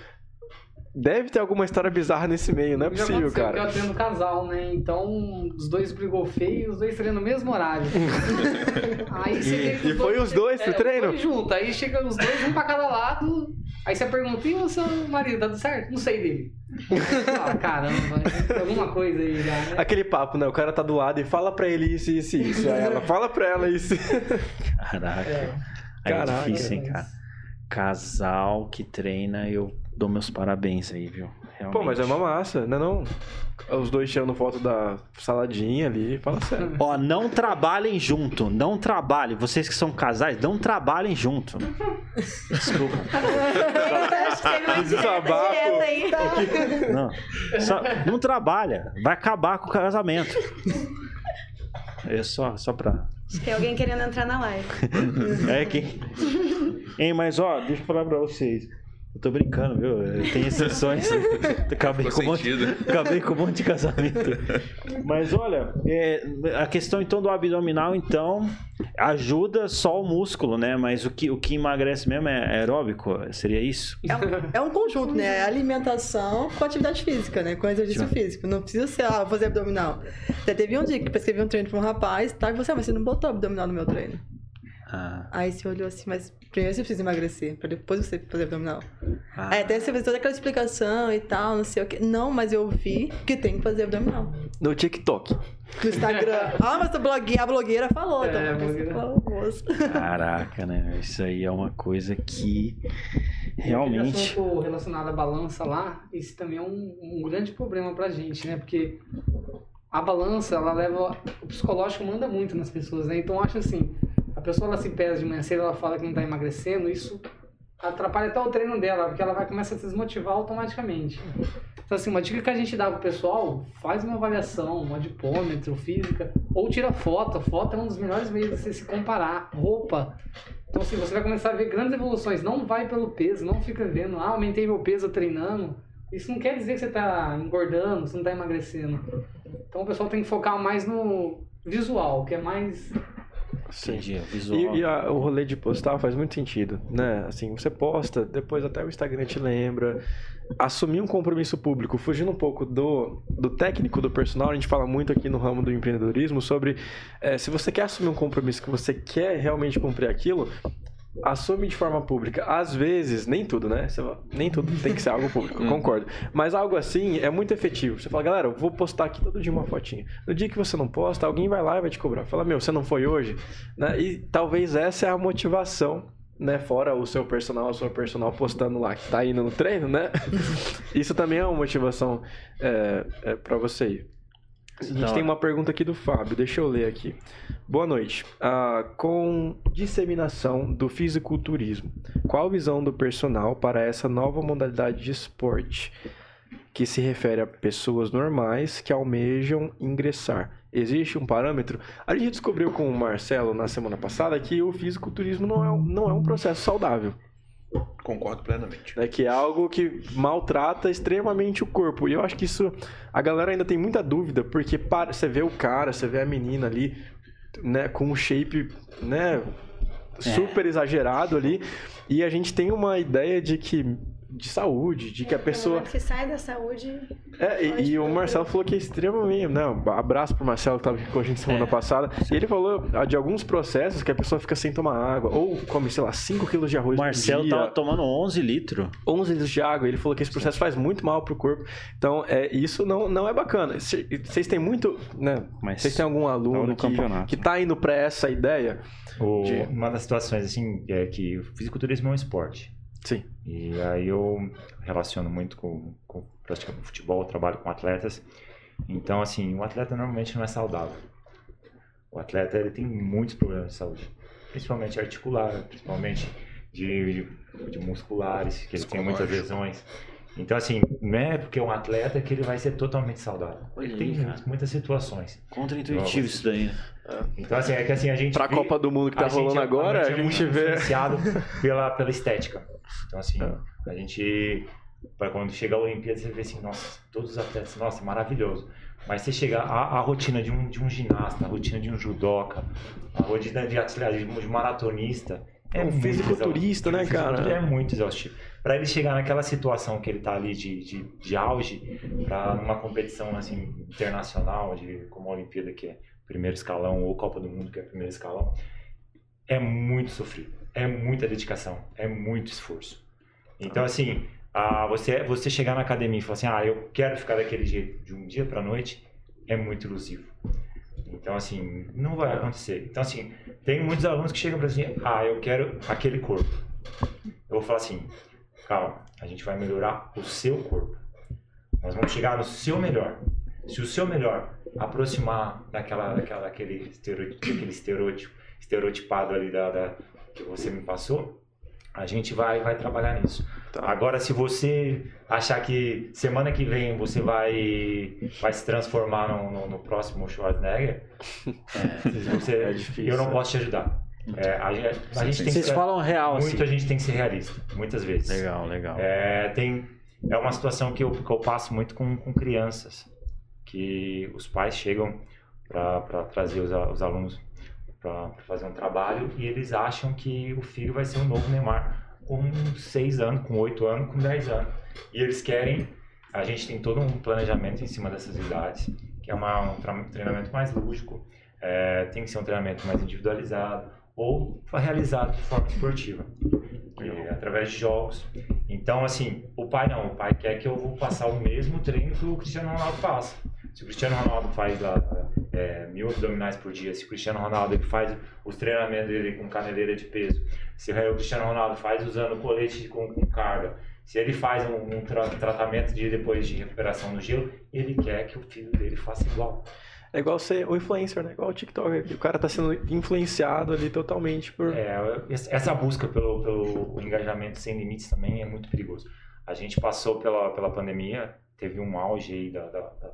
Deve ter alguma história bizarra nesse meio, não é possível, cara. Eu treino casal, né? Então, os dois brigou feio os dois treinam no mesmo horário. (laughs) aí e, e foi os dois pro é, treino? Foi junto. Aí chega os dois, um pra cada lado. Aí você pergunta, e o seu marido, tá tudo certo? Não sei dele. ah, caramba, alguma coisa aí já, né? Aquele papo, né? O cara tá do lado e fala pra ele isso, isso, isso. Aí (laughs) ela fala pra ela isso. Caraca. É. Aí é difícil, hein, cara. Casal que treina, eu dou meus parabéns aí, viu? Realmente. Pô, mas é uma massa, né não? Os dois tirando foto da saladinha ali, fala sério. Ó, não trabalhem junto, não trabalhem. Vocês que são casais, não trabalhem junto. Desculpa. Desabafo. Não, só, não trabalha, vai acabar com o casamento. É só, só pra. Tem alguém querendo entrar na live. (laughs) é que. Hein, mas ó, deixa eu falar pra vocês. Eu tô brincando, viu? Tem exceções. (laughs) acabei, com um monte, acabei com um monte de casamento. Mas olha, é, a questão então do abdominal, então, ajuda só o músculo, né? Mas o que, o que emagrece mesmo é aeróbico? Seria isso? É um, é um conjunto, né? É alimentação com atividade física, né? Com exercício físico. Não precisa ser, ah, fazer abdominal. Até teve um dia que prescrevi um treino pra um rapaz, tá? E você, ah, mas você não botou abdominal no meu treino. Ah. Aí você olhou assim, mas primeiro você precisa emagrecer, pra depois você fazer abdominal. Ah. Aí até você fez toda aquela explicação e tal, não sei o que. Não, mas eu vi que tem que fazer abdominal. No TikTok. No Instagram. (laughs) ah, mas a blogueira, a blogueira falou. É, então, a blogueira. Falou, Caraca, né? Isso aí é uma coisa que realmente. O relacionado à balança lá, isso também é um, um grande problema pra gente, né? Porque a balança, ela leva. O psicológico manda muito nas pessoas, né? Então acho assim pessoa ela se pesa de manhã cedo, ela fala que não está emagrecendo, isso atrapalha até o treino dela, porque ela vai começar a se desmotivar automaticamente. Então, assim, uma dica que a gente dá pro pessoal, faz uma avaliação, um adipômetro, física, ou tira foto. A foto é um dos melhores meios de você se comparar. Roupa. Então, assim, você vai começar a ver grandes evoluções. Não vai pelo peso, não fica vendo, ah, aumentei meu peso treinando. Isso não quer dizer que você está engordando, você não está emagrecendo. Então, o pessoal tem que focar mais no visual, que é mais Entendi, visual. E, e a, o rolê de postar faz muito sentido, né? Assim, você posta, depois até o Instagram te lembra. Assumir um compromisso público, fugindo um pouco do, do técnico, do personal, a gente fala muito aqui no ramo do empreendedorismo sobre é, se você quer assumir um compromisso que você quer realmente cumprir aquilo, assume de forma pública. Às vezes, nem tudo, né? nem tudo tem que ser algo público, hum. concordo. Mas algo assim é muito efetivo. Você fala, galera, eu vou postar aqui todo dia uma fotinha. No dia que você não posta, alguém vai lá e vai te cobrar. Fala, meu, você não foi hoje? Né? E talvez essa é a motivação né, fora o seu personal, o seu personal postando lá que tá indo no treino, né? (laughs) Isso também é uma motivação é, é para você ir. A gente então, tem uma pergunta aqui do Fábio, deixa eu ler aqui. Boa noite. Ah, com disseminação do fisiculturismo, qual a visão do personal para essa nova modalidade de esporte que se refere a pessoas normais que almejam ingressar? Existe um parâmetro? A gente descobriu com o Marcelo na semana passada que o fisiculturismo não é, não é um processo saudável. Concordo plenamente. É que é algo que maltrata extremamente o corpo. E eu acho que isso a galera ainda tem muita dúvida, porque para, você vê o cara, você vê a menina ali, né, com um shape, né, é. super é. exagerado ali, e a gente tem uma ideia de que de saúde, de que a pessoa. Que sai da saúde. É, e, e o Marcelo falou que é extremamente. Não, abraço pro Marcelo que estava aqui com a gente semana é. passada. E ele falou ah, de alguns processos que a pessoa fica sem tomar água, ou come, sei lá, 5 quilos de arroz. O Marcelo tava tomando 11 litros. 11 litros de água. Ele falou que esse processo faz muito mal pro corpo. Então, é, isso não, não é bacana. Vocês têm muito. Né? Mas vocês têm algum aluno que, que tá indo para essa ideia? O, de... Uma das situações, assim, é que o fisiculturismo é um esporte. Sim. E aí eu relaciono muito com, com praticamente futebol, trabalho com atletas. Então, assim, o atleta normalmente não é saudável. O atleta ele tem muitos problemas de saúde, principalmente articular, principalmente de, de, de musculares, que ele tem muitas lesões. Então, assim, não é porque é um atleta que ele vai ser totalmente saudável. Ele tem muitas, muitas situações. Contra-intuitivo isso daí. Então, assim, é que assim, a gente. Pra vê, Copa do Mundo que tá rolando agora, a gente, é muito vê. influenciado pela, pela estética. Então, assim, a gente. Para quando chega a Olimpíada, você vê assim, nossa, todos os atletas, nossa, maravilhoso. Mas você chega a, a rotina de um, de um ginasta, a rotina de um judoca, a rotina de atletismo de maratonista. É um fisiculturista, né, cara? É muito exaustivo. Para ele chegar naquela situação que ele tá ali de, de, de auge, para numa competição assim internacional, de, como a Olimpíada, que é primeiro escalão, ou Copa do Mundo, que é primeiro escalão, é muito sofrido. É muita dedicação, é muito esforço. Então, assim, a, você, você chegar na academia e falar assim, ah, eu quero ficar daquele jeito de um dia para noite, é muito ilusivo. Então, assim, não vai acontecer. Então, assim, tem muitos alunos que chegam para assim, ah, eu quero aquele corpo. Eu vou falar assim, calma, a gente vai melhorar o seu corpo. Nós vamos chegar no seu melhor. Se o seu melhor aproximar daquela, daquela aquele estereótipo, aquele estereótipo, estereotipado ali da, da, que você me passou, a gente vai, vai trabalhar nisso. Tá. Agora, se você achar que semana que vem você vai, vai se transformar no, no, no próximo Schwarzenegger, (laughs) é, você, é difícil, eu não posso te ajudar. É, a, a gente tem Vocês que, falam real, muito assim. a gente tem que ser realista, muitas vezes. Legal, legal. É, tem, é uma situação que eu, que eu passo muito com, com crianças, que os pais chegam para trazer os, os alunos para fazer um trabalho e eles acham que o filho vai ser o novo Neymar com 6 anos, com 8 anos, com 10 anos. E eles querem, a gente tem todo um planejamento em cima dessas idades, que é uma, um treinamento mais lúdico, é, tem que ser um treinamento mais individualizado ou realizado de forma esportiva, e, através de jogos. Então, assim, o pai não, o pai quer que eu vou passar o mesmo treino que o Cristiano Ronaldo faz. Se o Cristiano Ronaldo faz lá é, mil abdominais por dia, se o Cristiano Ronaldo ele faz os treinamentos dele com caneleira de peso, se o Cristiano Ronaldo faz usando colete com, com carga, se ele faz um, um tra tratamento de depois de recuperação no gelo, ele quer que o filho dele faça igual. É igual ser o influencer, né? Igual o TikTok. O cara tá sendo influenciado ali totalmente por. É, essa busca pelo, pelo engajamento sem limites também é muito perigoso. A gente passou pela, pela pandemia, teve um auge aí da, da, da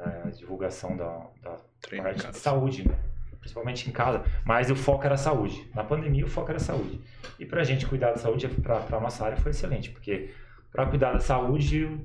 é, divulgação da, da parte de saúde, né? principalmente em casa, mas o foco era saúde. Na pandemia, o foco era saúde. E para a gente cuidar da saúde, para a nossa área, foi excelente, porque para cuidar da saúde,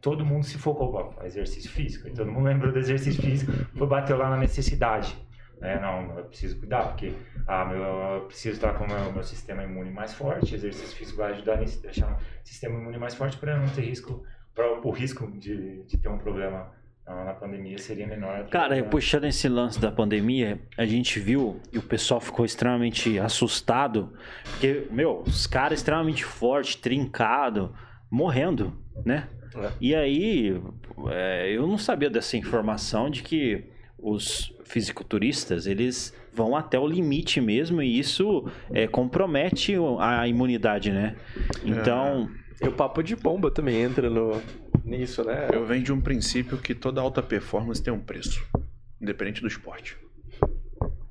todo mundo se focou para exercício físico. E todo mundo lembrou do exercício físico, foi bateu lá na necessidade. Né? Não, eu preciso cuidar, porque ah, meu, eu preciso estar com o meu, meu sistema imune mais forte. Exercício físico vai ajudar nisso, deixar o sistema imune mais forte para não ter risco, para o risco de, de ter um problema na pandemia seria menor. Cara, puxando esse lance da pandemia, a gente viu e o pessoal ficou extremamente assustado, porque, meu, os caras extremamente fortes, trincado, morrendo, né? É. E aí, é, eu não sabia dessa informação de que os fisiculturistas, eles vão até o limite mesmo e isso é, compromete a imunidade, né? Então... É. E o papo de bomba também entra no, nisso, né? Eu venho de um princípio que toda alta performance tem um preço, independente do esporte.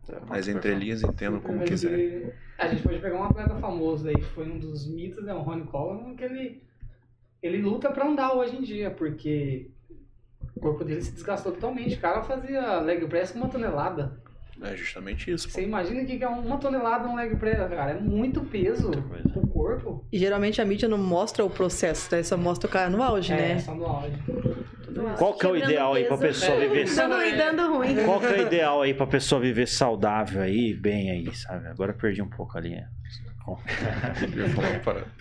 É, As entrelinhas entendam como quiser. A gente pode pegar um atleta famoso aí, que foi um dos mitos, né? O Ronnie Coleman, que ele, ele luta pra andar hoje em dia, porque o corpo dele se desgastou totalmente. O cara fazia leg press com uma tonelada. É justamente isso. Você imagina o que é uma tonelada um leg press, cara? É muito peso pro corpo. E geralmente a mídia não mostra o processo, né? Só mostra o cara no auge, é, né? só no auge. Qual que é o ideal aí pra pessoa viver Dando dando ruim. Qual que é o ideal aí pra pessoa viver saudável aí, bem aí, sabe? Agora eu perdi um pouco ali. né?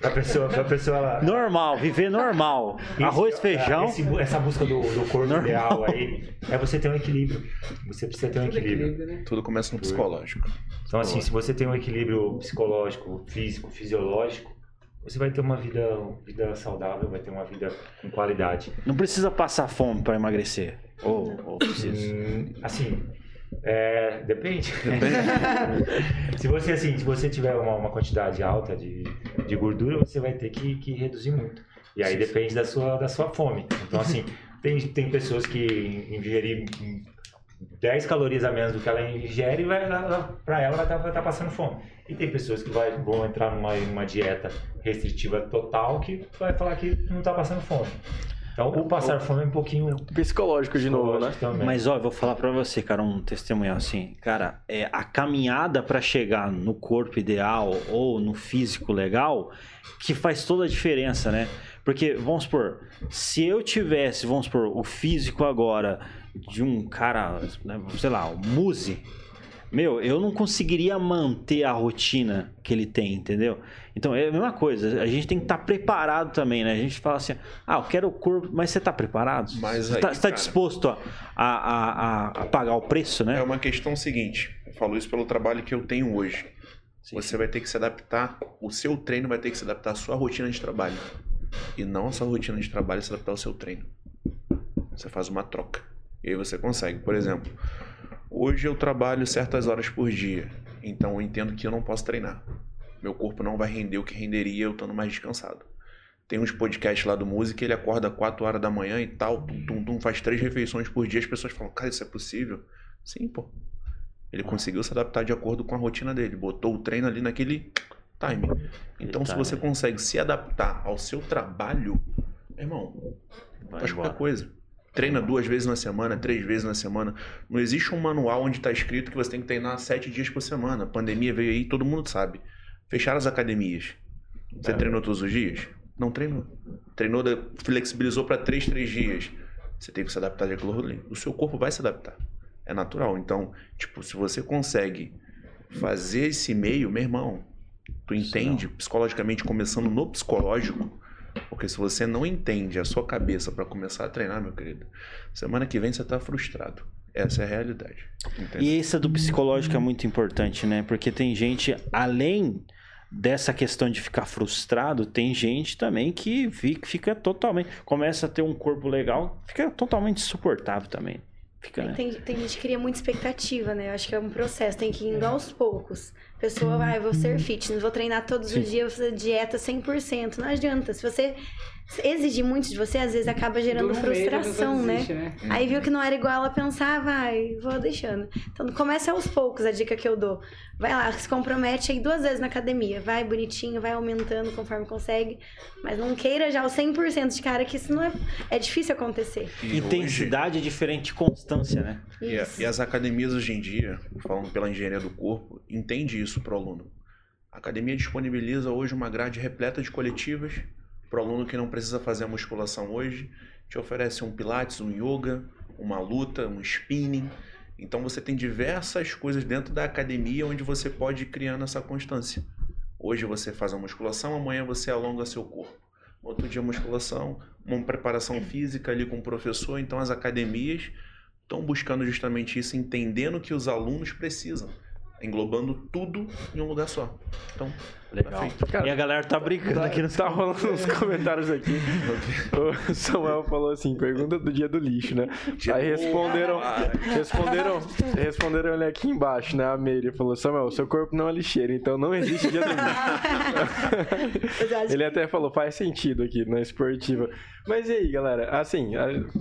A pessoa, a pessoa ela... Normal, viver normal. Arroz, feijão. Esse, essa busca do, do corpo normal. ideal aí é você ter um equilíbrio. Você precisa ter um equilíbrio. Né? Tudo começa no psicológico. Então, assim, se você tem um equilíbrio psicológico, físico, fisiológico, você vai ter uma vida, vida saudável, vai ter uma vida com qualidade. Não precisa passar fome para emagrecer. Ou, ou precisa? Hum, assim, é, depende. depende. (laughs) se você assim, se você tiver uma, uma quantidade alta de, de gordura, você vai ter que, que reduzir muito. E aí depende da sua, da sua fome. Então, assim, (laughs) tem, tem pessoas que ingerem 10 calorias a menos do que ela ingere e vai, para ela vai estar tá, tá passando fome. E tem pessoas que vai, vão entrar numa, numa dieta restritiva total que vai falar que não está passando fome. Então, o passar fome é um pouquinho psicológico de novo, né? Também. Mas ó, eu vou falar para você, cara, um testemunho assim, cara, é a caminhada para chegar no corpo ideal ou no físico legal que faz toda a diferença, né? Porque vamos supor, se eu tivesse, vamos supor, o físico agora de um cara, né, sei lá, o Muse, meu, eu não conseguiria manter a rotina que ele tem, entendeu? Então é a mesma coisa, a gente tem que estar tá preparado também, né? A gente fala assim, ah, eu quero o corpo, mas você está preparado? Mas você está tá disposto a, a, a, a, pagar o preço, né? É uma questão seguinte, eu falo isso pelo trabalho que eu tenho hoje. Sim. Você vai ter que se adaptar, o seu treino vai ter que se adaptar à sua rotina de trabalho. E não a sua rotina de trabalho se adaptar ao seu treino. Você faz uma troca. E aí você consegue. Por exemplo, hoje eu trabalho certas horas por dia, então eu entendo que eu não posso treinar. Meu corpo não vai render o que renderia eu estando mais descansado. Tem uns podcasts lá do música, ele acorda 4 horas da manhã e tal, tum, tum, tum, faz três refeições por dia, as pessoas falam, cara, isso é possível? Sim, pô. Ele conseguiu se adaptar de acordo com a rotina dele, botou o treino ali naquele time. Então, se você consegue se adaptar ao seu trabalho, irmão, faz qualquer coisa. Treina duas vezes na semana, três vezes na semana. Não existe um manual onde está escrito que você tem que treinar sete dias por semana. A pandemia veio aí, todo mundo sabe. Fecharam as academias. Você é. treinou todos os dias? Não treinou. Treinou, flexibilizou para três, três dias. Você tem que se adaptar de acordo ali. O seu corpo vai se adaptar. É natural. Então, tipo, se você consegue fazer esse meio, meu irmão, tu entende psicologicamente, começando no psicológico, porque se você não entende a sua cabeça para começar a treinar, meu querido, semana que vem você tá frustrado. Essa é a realidade. Entende? E essa do psicológico é muito importante, né? Porque tem gente, além dessa questão de ficar frustrado, tem gente também que fica, totalmente. Começa a ter um corpo legal, fica totalmente insuportável também. Fica, né? tem, tem gente que cria muita expectativa, né? Eu acho que é um processo, tem que ir indo aos poucos. A pessoa vai, ah, vou ser fitness, vou treinar todos Sim. os dias, vou fazer dieta 100%. Não adianta. Se você exigir muito de você, às vezes acaba gerando frustração, né? Desiste, né? Aí viu que não era igual ela pensava, vai, vou deixando. Então começa aos poucos a dica que eu dou. Vai lá, se compromete aí duas vezes na academia. Vai bonitinho, vai aumentando conforme consegue. Mas não queira já o 100% de cara, que isso não é, é difícil acontecer. E Intensidade hoje... é diferente de constância, né? E, a, e as academias hoje em dia, falando pela engenharia do corpo, entende isso pro aluno. A academia disponibiliza hoje uma grade repleta de coletivas para o aluno que não precisa fazer a musculação hoje. Te oferece um pilates, um yoga, uma luta, um spinning. Então você tem diversas coisas dentro da academia onde você pode ir criando essa constância. Hoje você faz a musculação, amanhã você alonga seu corpo. Outro dia musculação, uma preparação física ali com o professor. Então as academias estão buscando justamente isso, entendendo que os alunos precisam englobando tudo em um lugar só. Então, Legal. Cara, e a galera tá brincando tá, aqui no Tá rolando uns (laughs) comentários aqui. (laughs) o Samuel falou assim: pergunta do dia do lixo, né? Aí responderam. Responderam, responderam ele aqui embaixo, né? A Meire falou: Samuel, seu corpo não é lixeiro, então não existe dia do lixo. (laughs) ele até falou: faz sentido aqui na esportiva. Mas e aí, galera? Assim,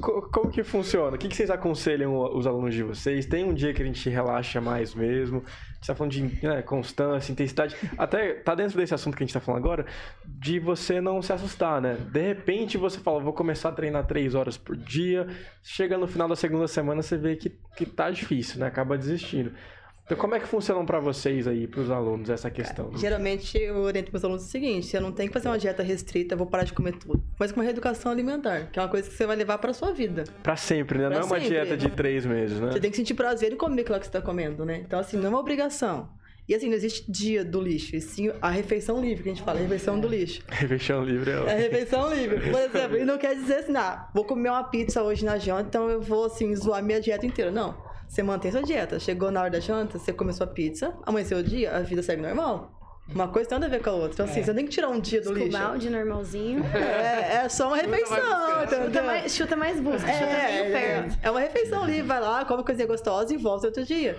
como que funciona? O que vocês aconselham os alunos de vocês? Tem um dia que a gente relaxa mais mesmo? Você tá falando de né, constância, intensidade. Até tá dentro desse assunto que a gente tá falando agora, de você não se assustar, né? De repente você fala, vou começar a treinar três horas por dia. Chega no final da segunda semana, você vê que, que tá difícil, né? Acaba desistindo. Então, como é que funcionam para vocês aí, para os alunos, essa questão? Cara, geralmente, eu oriento meus alunos o seguinte: eu não tenho que fazer uma dieta restrita, vou parar de comer tudo. Mas com uma reeducação alimentar, que é uma coisa que você vai levar para sua vida. Para sempre, né? Pra não é uma sempre. dieta de três meses, né? Você tem que sentir prazer em comer aquilo que você está comendo, né? Então, assim, não é uma obrigação. E assim, não existe dia do lixo, e sim a refeição livre, que a gente fala, a refeição do lixo. (laughs) Refeição livre é É refeição livre. Por exemplo, e não quer dizer assim, ah, vou comer uma pizza hoje na janta, então eu vou, assim, zoar minha dieta inteira. Não. Você mantém sua dieta. Chegou na hora da janta, você come sua pizza, amanheceu o dia, a vida segue normal. Uma coisa tem nada a ver com a outra. Então, assim, é. você tem que tirar um dia do Escubalde, lixo. de normalzinho. É, é só uma refeição? Chuta mais, chuta mais busca, é, chuta é, é, é uma refeição livre, vai lá, come coisinha gostosa e volta outro dia.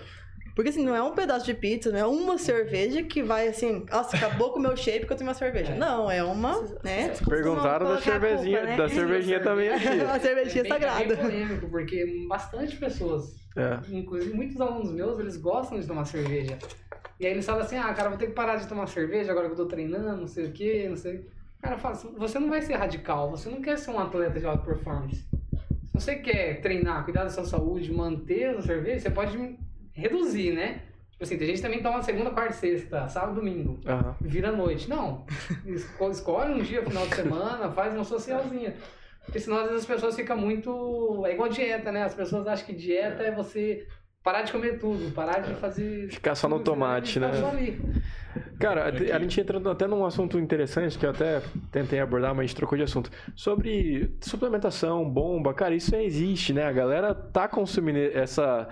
Porque assim, não é um pedaço de pizza, não é uma cerveja que vai assim, nossa, acabou com o meu shape que eu tenho uma cerveja. É. Não, é uma, né? Perguntaram da cervejinha, culpa, né? da cervejinha também aqui. (laughs) uma cervejinha é sagrada. É polêmico, porque bastante pessoas, é. inclusive muitos alunos meus, eles gostam de tomar cerveja. E aí eles falam assim, ah, cara, vou ter que parar de tomar cerveja agora que eu tô treinando, não sei o quê, não sei. Cara, fala assim, você não vai ser radical, você não quer ser um atleta de alta performance. Se você quer treinar, cuidar da sua saúde, manter a cerveja, você pode reduzir, né? Tipo assim, tem gente que também toma segunda, quarta sexta, sábado, domingo. Uhum. Vira noite. Não. (laughs) Escolhe um dia, final de semana, faz uma socialzinha. Porque senão às vezes as pessoas ficam muito. É igual dieta, né? As pessoas acham que dieta é você parar de comer tudo, parar de fazer. Ficar só no tomate, né? Só ali. Cara, a gente entrando até num assunto interessante que eu até tentei abordar, mas a gente trocou de assunto. Sobre suplementação, bomba, cara, isso existe, né? A galera tá consumindo essa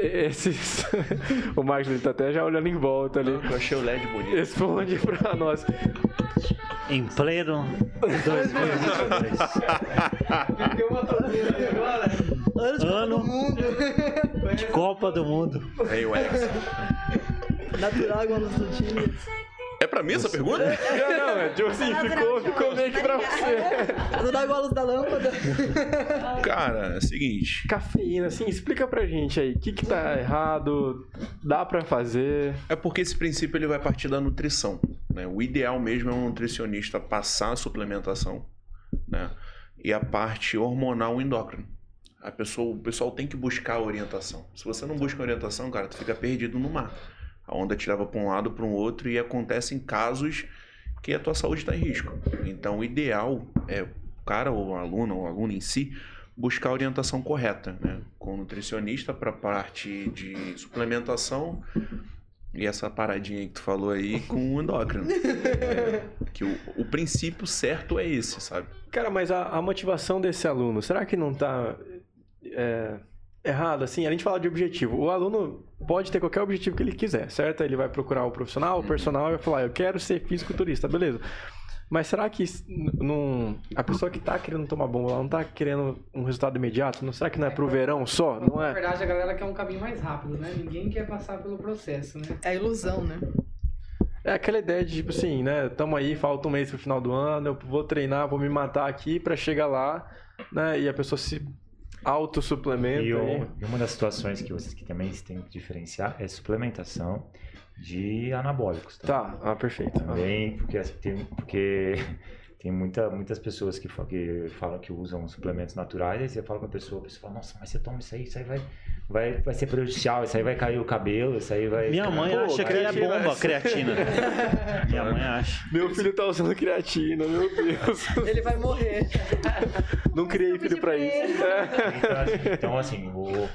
esses... (laughs) o Marcos ele tá até já olhando em volta ali. eu achei o LED bonito. Responde pra nós. Em pleno 2022. ano de Copa do Mundo. Hey, Wes. Natural igual nos time. É pra mim essa pergunta? Não, não, é tipo assim, ficou, ficou meio que pra você. Não dá igual a luz da lâmpada. (laughs) Cara, é o seguinte. Cafeína, assim, explica pra gente aí, o que que tá errado, dá pra fazer? É porque esse princípio ele vai partir da nutrição, né? O ideal mesmo é um nutricionista passar a suplementação, né? E a parte hormonal endócrina. A pessoa, o pessoal tem que buscar a orientação. Se você não busca orientação, cara, tu fica perdido no mar. A onda te leva para um lado, para um outro e acontecem casos que a tua saúde está em risco. Então, o ideal é o cara ou o aluno ou o aluno em si buscar a orientação correta, né? Com o nutricionista para parte de suplementação e essa paradinha que tu falou aí com o endócrino. (laughs) É, que o, o princípio certo é esse, sabe? Cara, mas a, a motivação desse aluno, será que não está é, errado? Assim, a gente fala de objetivo. O aluno pode ter qualquer objetivo que ele quiser, certo? Ele vai procurar o profissional, o uhum. personal e vai falar, eu quero ser fisiculturista, beleza. Mas será que não, a pessoa que está querendo tomar bomba, ela não está querendo um resultado imediato? Não será que não é, é pro verão só? Não é? Na verdade, a galera quer um caminho mais rápido, né? Ninguém quer passar pelo processo, né? É ilusão, né? É aquela ideia de tipo assim, né? Tamo aí, falta um mês pro final do ano, eu vou treinar, vou me matar aqui para chegar lá, né? E a pessoa se autossuplementa. E, e uma das situações que vocês que também têm que diferenciar é suplementação de anabólicos. Tá, tá ah, perfeito. Também, porque, porque tem muita, muitas pessoas que, que falam que usam suplementos naturais, aí você fala com a pessoa, a pessoa fala, nossa, mas você toma isso aí, isso aí vai, vai, vai ser prejudicial, isso aí vai cair o cabelo, isso aí vai... Minha mãe Pô, acha que é bomba, creatina. (laughs) Minha mãe acha. Meu filho tá usando creatina, meu Deus. Ele vai morrer. Não criei filho pra isso. Então, assim, o,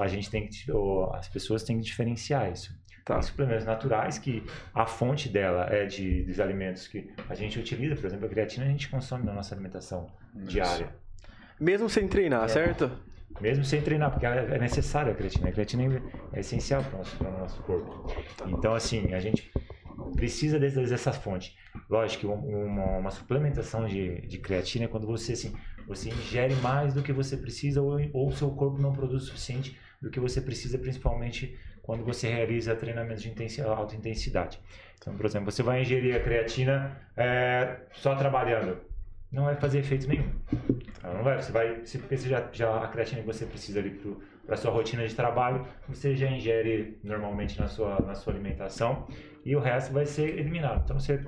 a gente tem que, as pessoas têm que diferenciar isso. Tá. Suplementos naturais que a fonte dela é de, dos alimentos que a gente utiliza. Por exemplo, a creatina a gente consome na nossa alimentação Isso. diária. Mesmo sem treinar, é. certo? Mesmo sem treinar, porque é necessária a creatina. A creatina é essencial para o nosso, para o nosso corpo. Então, assim, a gente precisa dessa fonte. Lógico que uma, uma suplementação de, de creatina é quando você, assim, você ingere mais do que você precisa ou, ou o seu corpo não produz o suficiente do que você precisa, principalmente quando você realiza treinamentos de intensidade, alta intensidade. Então, por exemplo, você vai ingerir a creatina é, só trabalhando, não vai fazer efeito nenhum. Não vai, você vai, porque você já, já a creatina que você precisa ali para a sua rotina de trabalho, você já ingere normalmente na sua, na sua alimentação e o resto vai ser eliminado. Então você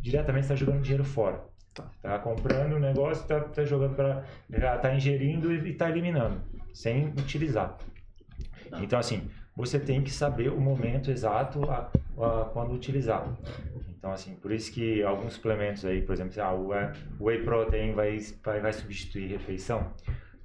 diretamente está jogando dinheiro fora. Tá. tá comprando o negócio, tá, tá jogando para. Tá ingerindo e está eliminando, sem utilizar. Então, assim, você tem que saber o momento exato a, a, quando utilizar. Então, assim, por isso que alguns suplementos aí, por exemplo, ah, o whey protein vai, vai, vai substituir refeição.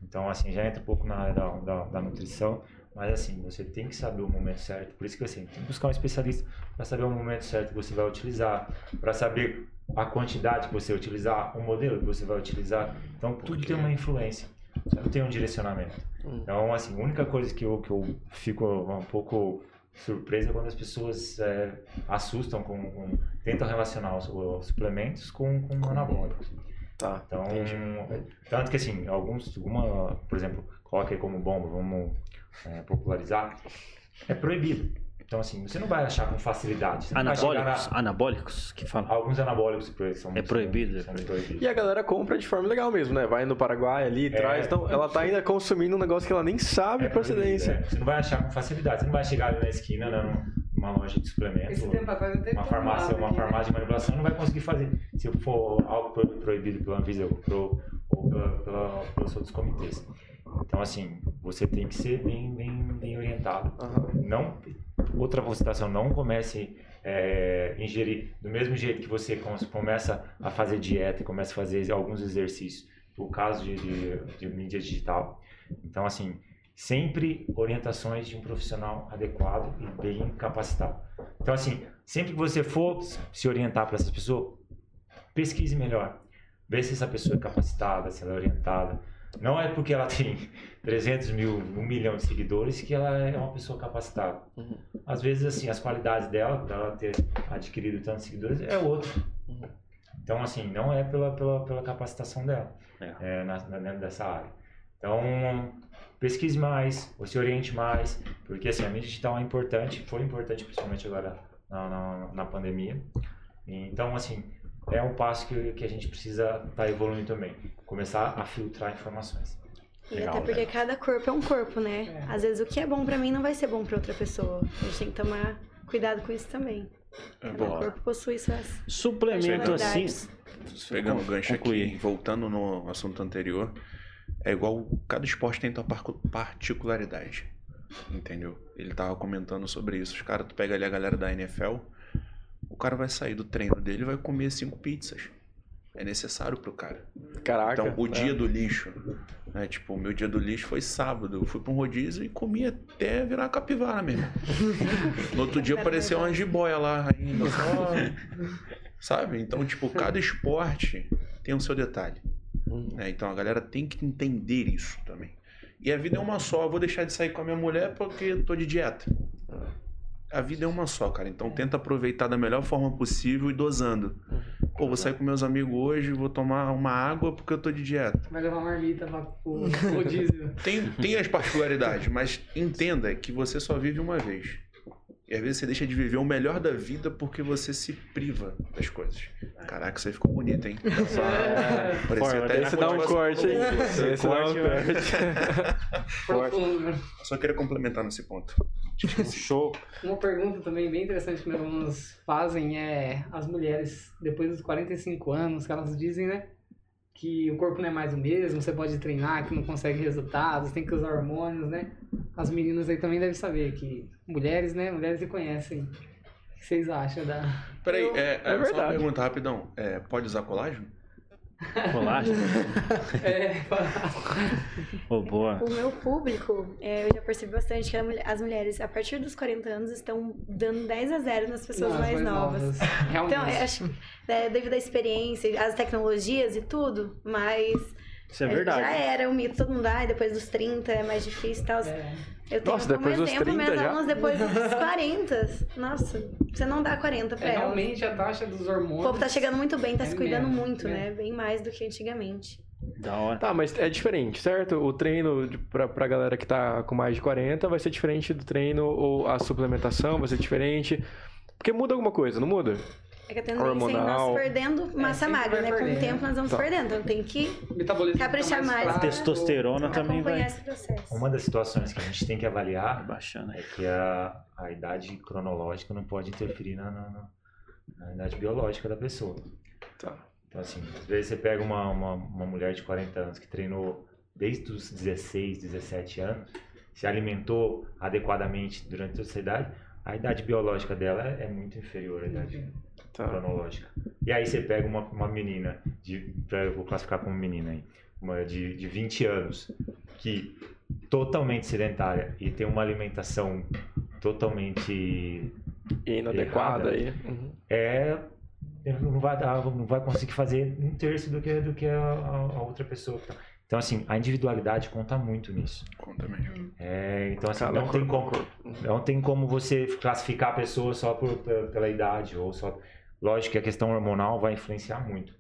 Então, assim, já entra um pouco na área da, da, da nutrição, mas assim, você tem que saber o momento certo. Por isso que assim, tem que buscar um especialista para saber o momento certo que você vai utilizar, para saber a quantidade que você utilizar, o modelo que você vai utilizar. Então, tudo tem uma influência. Não tem um direcionamento. Hum. Então, assim, a única coisa que eu, que eu fico um pouco surpresa é quando as pessoas é, assustam com, com, tentam relacionar os, os suplementos com, com anabólicos. Tá. Então, entendi. tanto que assim, alguns, uma, por exemplo, coloca aí como bomba, vamos é, popularizar. é proibido. Então, assim, você não vai achar com facilidade. Anabólicos? Na... Anabólicos que falam? Alguns anabólicos são, é proibido, são, são proibidos. E a galera compra de forma legal mesmo, né? Vai no Paraguai ali, é, traz. Então, ela tá ainda consumindo um negócio que ela nem sabe é procedência. É. Você não vai achar com facilidade. Você não vai chegar ali na esquina, não, numa loja de suplementos. Uma farmácia, uma farmácia de manipulação não vai conseguir fazer. Se for algo proibido pela Anvisa ou, ou pela, pela, pelos outros comitês. Então, assim, você tem que ser bem, bem, bem orientado. Uhum. Não, outra situação, não comece é, ingerir do mesmo jeito que você começa a fazer dieta e começa a fazer alguns exercícios, por caso de, de, de mídia digital. Então, assim, sempre orientações de um profissional adequado e bem capacitado. Então, assim, sempre que você for se orientar para essas pessoas, pesquise melhor. Vê se essa pessoa é capacitada, se ela é orientada não é porque ela (laughs) tem 300 mil, 1 milhão de seguidores que ela é uma pessoa capacitada. Uhum. Às vezes, assim, as qualidades dela, dela ter adquirido tantos seguidores, é outro. Uhum. Então, assim, não é pela, pela, pela capacitação dela é. É, na, na, dentro dessa área. Então, pesquise mais, ou se oriente mais, porque assim, a mídia digital é importante, foi importante principalmente agora na, na, na pandemia. Então, assim, é um passo que, que a gente precisa estar tá evoluindo também. Começar a filtrar informações. E Legal, até porque né? cada corpo é um corpo, né? É. Às vezes o que é bom para mim não vai ser bom para outra pessoa. A gente tem que tomar cuidado com isso também. É, cada boa. corpo possui suas Suplemento assim. Pegando o gancho concluir. aqui, voltando no assunto anterior, é igual cada esporte tem sua particularidade. Entendeu? Ele tava comentando sobre isso. Os caras, tu pega ali a galera da NFL, o cara vai sair do treino dele e vai comer cinco pizzas. É necessário pro cara. Caraca. Então, o dia é. do lixo. Né? Tipo, o meu dia do lixo foi sábado. Eu fui pra um rodízio e comi até virar capivara mesmo. no outro dia apareceu uma jiboia lá ainda. Só... Sabe? Então, tipo, cada esporte tem o seu detalhe. Né? Então a galera tem que entender isso também. E a vida é uma só. Eu vou deixar de sair com a minha mulher porque tô de dieta a vida é uma só, cara. Então tenta aproveitar da melhor forma possível e dosando. Pô, vou sair com meus amigos hoje, vou tomar uma água porque eu tô de dieta. Vai levar uma marmita pra (laughs) o diesel. tem, tem as particularidades, mas entenda que você só vive uma vez. E às vezes você deixa de viver o melhor da vida porque você se priva das coisas. Caraca, você ficou bonito, hein? (laughs) É. Parecia até esse dá um corte, hein? Esse dá um corte. Só queria complementar nesse ponto. Show. Uma pergunta também bem interessante que meus alunos fazem é as mulheres, depois dos 45 anos, que elas dizem, né? Que o corpo não é mais o mesmo, você pode treinar, que não consegue resultados, tem que usar hormônios, né? As meninas aí também devem saber que mulheres, né? Mulheres se conhecem. O que vocês acham da. Peraí, é, é, é verdade. Só uma pergunta rapidão. É, pode usar colágeno? Colágeno? (laughs) é, oh, boa. O meu público, é, eu já percebi bastante que as mulheres, a partir dos 40 anos, estão dando 10 a 0 nas pessoas Não, mais, mais, novas. novas. Então, eu acho é, devido à experiência, às tecnologias e tudo, mas. Isso é verdade. Já era o mito, todo mundo, ah, depois dos 30 é mais difícil e tal. É. Eu tenho Nossa, como exemplo meus já? alunos depois dos 40. Nossa, você não dá 40 pra é, elas. Realmente a taxa dos hormônios. O povo tá chegando muito bem, tá é se cuidando mesmo, muito, é. né? Bem mais do que antigamente. Da hora. Tá, mas é diferente, certo? O treino pra, pra galera que tá com mais de 40 vai ser diferente do treino ou a suplementação vai ser diferente. Porque muda alguma coisa, não muda? É que a tendência hormonal. é nós perdendo massa é, magra, né? Com o tempo nós vamos tá. perdendo. Então tem que caprichar mais. mais. A testosterona também vai. Uma das situações que a gente tem que avaliar Baixando. é que a, a idade cronológica não pode interferir na, na, na idade biológica da pessoa. Tá. Então, assim, às vezes você pega uma, uma, uma mulher de 40 anos que treinou desde os 16, 17 anos, se alimentou adequadamente durante toda essa idade, a idade biológica dela é muito inferior à idade uhum tá. cronológica. E aí você pega uma, uma menina, de, pra, eu vou classificar como menina aí, uma de, de 20 anos, que totalmente sedentária e tem uma alimentação totalmente inadequada aí. Uhum. É não vai dar, não vai conseguir fazer um terço do que do que a, a outra pessoa. Então assim, a individualidade conta muito nisso. Conta mesmo. É, então assim, não tem como não tem como você classificar a pessoa só por, pela idade ou só Lógico que a questão hormonal vai influenciar muito.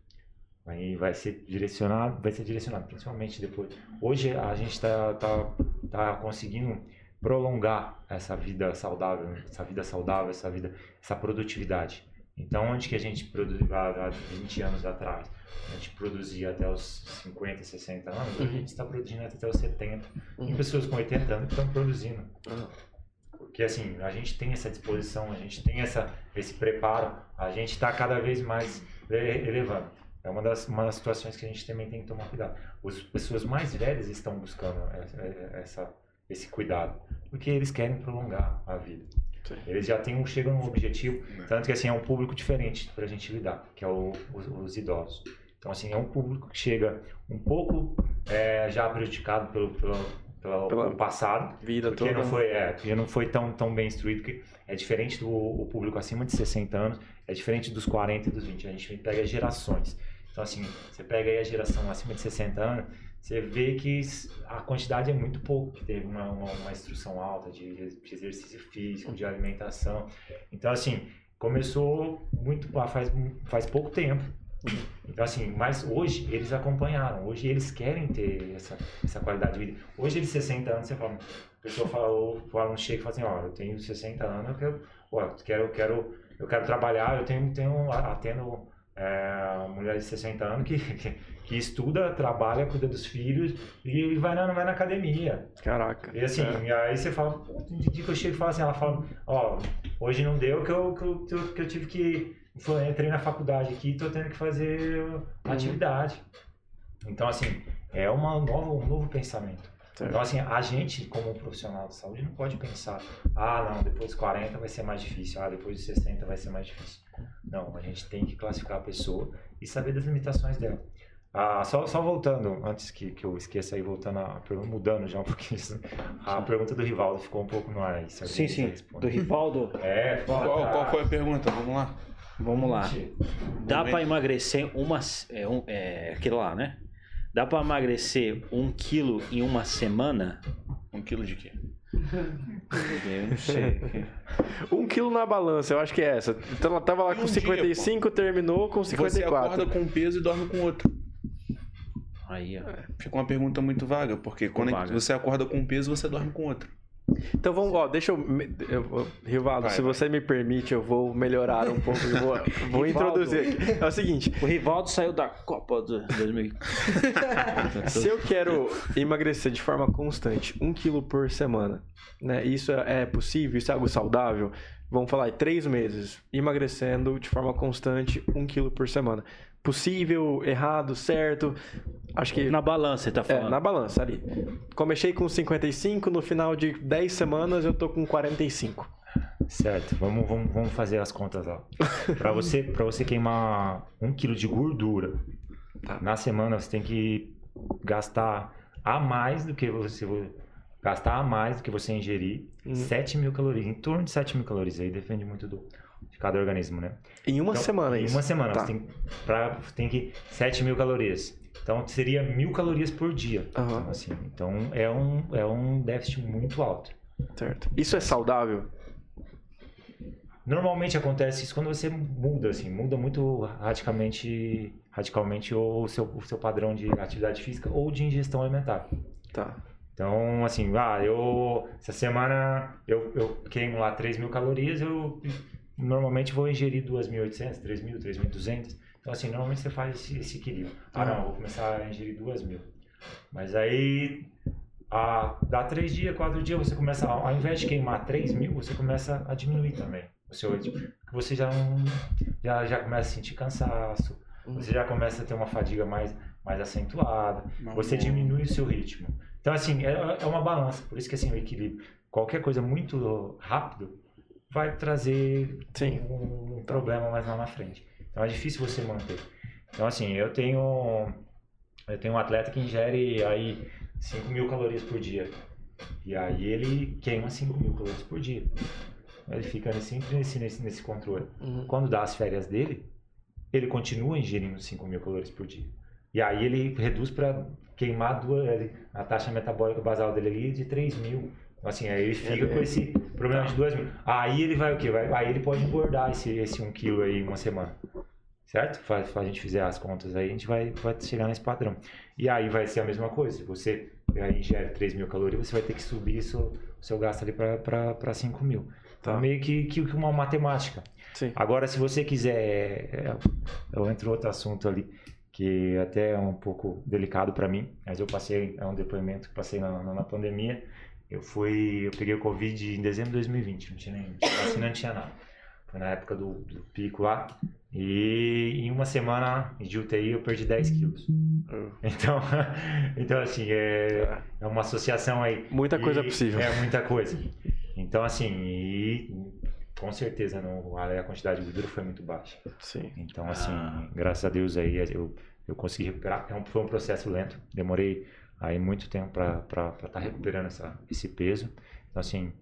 Aí vai ser direcionado, vai ser direcionado, principalmente depois. Hoje a gente está tá, tá conseguindo prolongar essa vida saudável, essa vida saudável, essa vida, essa produtividade. Então, onde que a gente produzia há 20 anos atrás? A gente produzia até os 50, 60 anos, a gente está produzindo até os 70. Tem uhum. pessoas com 80 anos que estão produzindo. Porque assim, a gente tem essa disposição, a gente tem essa, esse preparo, a gente está cada vez mais elevando. É uma das, uma das situações que a gente também tem que tomar cuidado. As pessoas mais velhas estão buscando essa, essa esse cuidado, porque eles querem prolongar a vida. Sim. Eles já têm um, chegam no objetivo, tanto que assim é um público diferente para a gente lidar, que é o, os, os, idosos. Então assim é um público que chega um pouco é, já prejudicado pelo, pelo, pelo, pelo passado, vida porque toda. não foi, é, porque não foi tão tão bem instruído que é diferente do o público acima de 60 anos, é diferente dos 40 e dos 20. A gente pega gerações. Então assim, você pega aí a geração acima de 60 anos, você vê que a quantidade é muito pouco, que teve uma, uma, uma instrução alta de, de, exercício físico, de alimentação. Então, assim, começou muito faz, faz pouco tempo. Então, assim, mas hoje eles acompanharam, hoje eles querem ter essa, essa qualidade de vida. Hoje eles 60 anos, você fala, a pessoa fala, fala um cheque e fala assim, ó, eu tenho 60 anos, eu quero, ó, eu quero, eu quero, eu quero trabalhar, eu tenho, tenho atendo é, mulher de 60 anos que, que, que, estuda, trabalha, cuida dos filhos e vai na, vai na academia. Caraca. E assim, é. aí você fala, de dia que eu chego e falo assim, ela fala, ó, hoje não deu que eu, que eu, que eu tive que. Entrei na faculdade aqui e tô tendo que fazer uhum. atividade. Então, assim, é uma nova, um novo pensamento. Certo. Então, assim, a gente, como profissional de saúde, não pode pensar, ah, não, depois de 40 vai ser mais difícil, ah, depois de 60 vai ser mais difícil. Não, a gente tem que classificar a pessoa e saber das limitações dela. Ah, só, só voltando, antes que, que eu esqueça aí, voltando a pergunta, mudando já um (laughs) pouquinho, a pergunta do Rivaldo ficou um pouco no ar aí. Sim, sim, do Rivaldo. É, qual, qual foi a pergunta? Vamos lá. Vamos lá. Dá para emagrecer uma. É, um, é, aquilo lá, né? Dá para emagrecer um quilo em uma semana? Um quilo de quê? Eu não sei. um quilo na balança, eu acho que é essa. Então ela tava lá com um 55, dia, terminou com 54. Você acorda com um peso e dorme com outro. Aí, ó. Fica uma pergunta muito vaga, porque quando vaga. você acorda com um peso, você dorme com outro. Então vamos, ó, deixa eu. eu Rivaldo, vai, se vai. você me permite, eu vou melhorar um pouco. Vou, (laughs) vou introduzir aqui. É o seguinte: o Rivaldo saiu da Copa de 2000. (laughs) se eu quero emagrecer de forma constante, um quilo por semana, né? Isso é possível? Isso é algo saudável? Vamos falar, três meses, emagrecendo de forma constante, um quilo por semana possível, errado, certo. Acho que. Na balança, você tá falando? É, na balança ali. Comecei com 55, no final de 10 semanas eu tô com 45. Certo, vamos, vamos, vamos fazer as contas lá. (laughs) para você, você queimar um quilo de gordura tá. na semana, você tem que gastar a mais do que você gastar a mais do que você ingerir hum. 7 mil calorias, em torno de 7 mil calorias. Aí depende muito do, de cada organismo, né? Em uma então, semana, Em isso? uma semana. Tá. Você tem, pra, tem que 7 mil calorias. Então seria mil calorias por dia. Uhum. Então, assim, então é um, é um déficit muito alto. Certo. Isso é saudável? Normalmente acontece isso quando você muda, assim, muda muito radicalmente, radicalmente o seu, o seu padrão de atividade física ou de ingestão alimentar. Tá. Então, assim, ah, eu, essa semana eu, eu queimo lá 3 mil calorias, eu normalmente vou ingerir 2.800, 3.000, 3.200. Então, assim, normalmente você faz esse, esse equilíbrio. Ah, não, vou começar a ingerir 2.000. Mas aí, a, dá 3 dias, 4 dias, você começa, ao invés de queimar 3.000, você começa a diminuir também. O seu, tipo, você já, não, já, já começa a sentir cansaço, você já começa a ter uma fadiga mais, mais acentuada, você diminui o seu ritmo. Então, assim, é, é uma balança, por isso que assim, o equilíbrio. Qualquer coisa muito rápido vai trazer Sim. um problema mais lá na frente. Então é difícil você manter. Então assim, eu tenho eu tenho um atleta que ingere aí 5 mil calorias por dia. E aí ele queima 5 mil calorias por dia. Ele fica sempre nesse, nesse, nesse controle. Uhum. Quando dá as férias dele, ele continua ingerindo 5 mil calorias por dia. E aí ele reduz para queimar duas, a taxa metabólica basal dele ali de 3 mil. Assim, aí ele fica com esse problema tá. de 2 mil. Aí ele vai o quê? Vai, aí ele pode engordar esse, esse 1 um quilo aí em uma semana. Certo? Se a gente fizer as contas aí, a gente vai, vai chegar nesse padrão. E aí vai ser a mesma coisa. Se você aí ingere 3 mil calorias, você vai ter que subir o seu gasto ali para 5 mil. Tá. Então, meio que, que uma matemática. Sim. Agora, se você quiser, é, eu entro outro assunto ali que até é um pouco delicado para mim, mas eu passei, é um depoimento que passei na, na, pandemia. Eu fui, eu peguei o Covid em dezembro de 2020, não tinha nem vacina, não tinha nada. Foi na época do, do, pico lá. E em uma semana de UTI eu perdi 10 quilos. Hum. Então, (laughs) então assim, é, é uma associação aí. Muita coisa possível. É muita coisa. Então, assim, e com certeza não, a quantidade de gordura foi muito baixa. Sim. Então, assim, ah. graças a Deus aí eu, eu consegui recuperar. É um, foi um processo lento, demorei aí muito tempo para estar tá recuperando essa, esse peso. Então, assim,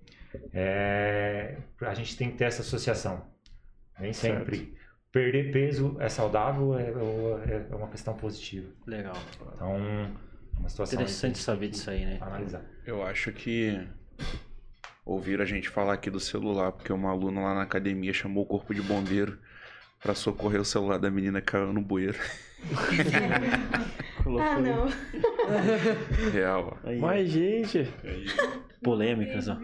é, a gente tem que ter essa associação. Nem sempre. Certo. Perder peso é saudável, é, é, é uma questão positiva. Legal. Então, uma situação. Interessante saber disso aí, né? Analisar. Eu acho que ouviram a gente falar aqui do celular, porque uma aluna lá na academia chamou o corpo de bombeiro para socorrer o celular da menina que caiu no bueiro. (laughs) ah, não. (laughs) Real. Aí, Mas, gente. Aí. Polêmicas, ó.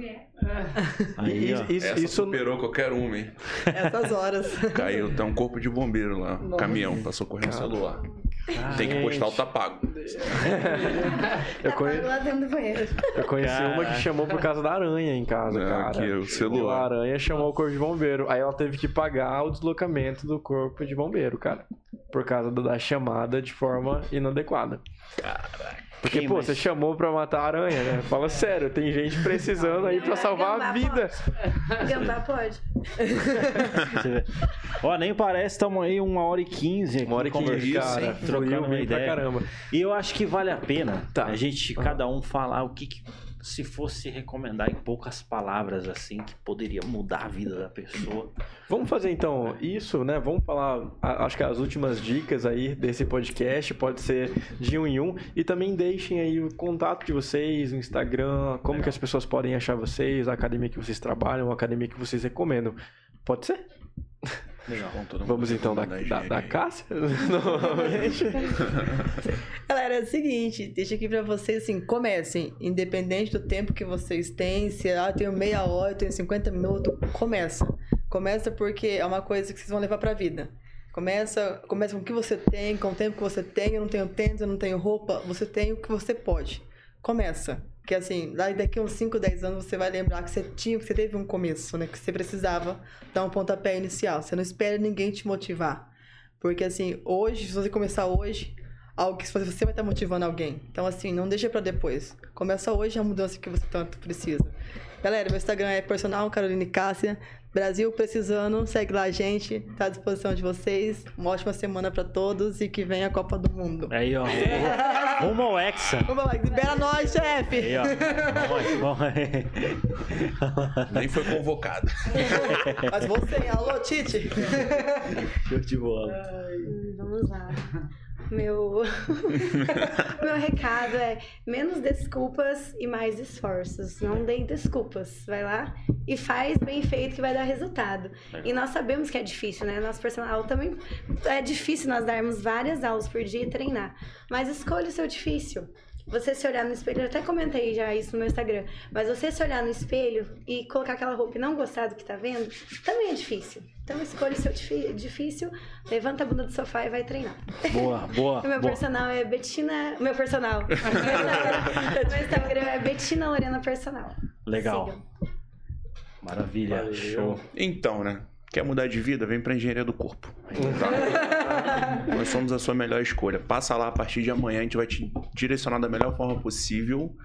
Aí, ó. Isso, Essa isso superou qualquer um, hein? Essas horas. (laughs) Caiu, tem um corpo de bombeiro lá, um caminhão, pra socorrer um celular. Tem que postar o tá pago. eu, conhe... eu conheci cara. uma que chamou por causa da aranha em casa, cara. Aqui, o celular. a aranha chamou o corpo de bombeiro. Aí ela teve que pagar o deslocamento do corpo de bombeiro, cara. Por causa da chamada de forma inadequada. Caraca. Porque, pô, você chamou pra matar a aranha, né? Fala sério, tem gente precisando aí pra salvar a vida. Gambá pode. (laughs) Ó, nem parece, estamos aí uma hora e quinze aqui. Uma hora e quinze, cara. Trocando uma ideia. caramba. E eu acho que vale a pena tá. a gente, cada um, falar o que, que se fosse recomendar em poucas palavras assim que poderia mudar a vida da pessoa. Vamos fazer então isso, né? Vamos falar, acho que as últimas dicas aí desse podcast pode ser de um em um e também deixem aí o contato de vocês, o Instagram, como Legal. que as pessoas podem achar vocês, a academia que vocês trabalham, a academia que vocês recomendam. Pode ser? (laughs) Legal. Vamos então da, da, da Cássia? (laughs) Galera, é o seguinte, deixa aqui pra vocês assim, comecem, independente do tempo que vocês têm, se ah, eu tenho meia hora, eu tenho 50 minutos, começa. Começa porque é uma coisa que vocês vão levar pra vida. Começa, começa com o que você tem, com o tempo que você tem, eu não tenho tênis, eu não tenho roupa, você tem o que você pode. Começa. Porque assim, daqui uns 5, 10 anos você vai lembrar que você tinha, que você teve um começo, né? Que você precisava dar um pontapé inicial. Você não espera ninguém te motivar. Porque assim, hoje, se você começar hoje, algo que você vai estar motivando alguém. Então assim, não deixa para depois. Começa hoje a mudança que você tanto precisa. Galera, meu Instagram é personal Caroline Cássia. Brasil precisando, segue lá a gente, tá à disposição de vocês. Uma ótima semana para todos e que venha a Copa do Mundo. Aí, ó. (laughs) Rumo ao Hexa. Rumo ao Hexa. Libera nós, chefe. Aí, ó. Vamos (laughs) aí. Nem foi convocado. (laughs) Mas você, alô, Tite. Show de bola. Ai, vamos lá. Meu, (laughs) meu recado é menos desculpas e mais esforços. Não dê desculpas. Vai lá e faz bem feito que vai dar resultado. E nós sabemos que é difícil, né? Nosso personal também é difícil nós darmos várias aulas por dia e treinar. Mas escolha o seu difícil. Você se olhar no espelho, eu até comentei já isso no meu Instagram, mas você se olhar no espelho e colocar aquela roupa e não gostar do que tá vendo, também é difícil. Então escolha o seu difícil, levanta a bunda do sofá e vai treinar. Boa, boa. (laughs) o meu boa. personal é Betina. Meu personal. (laughs) meu Instagram é Betina Lorena Personal. Legal. Sigam. Maravilha. Valeu. Show. Então, né? Quer mudar de vida? Vem para Engenharia do Corpo. Tá? (laughs) Nós somos a sua melhor escolha. Passa lá a partir de amanhã, a gente vai te direcionar da melhor forma possível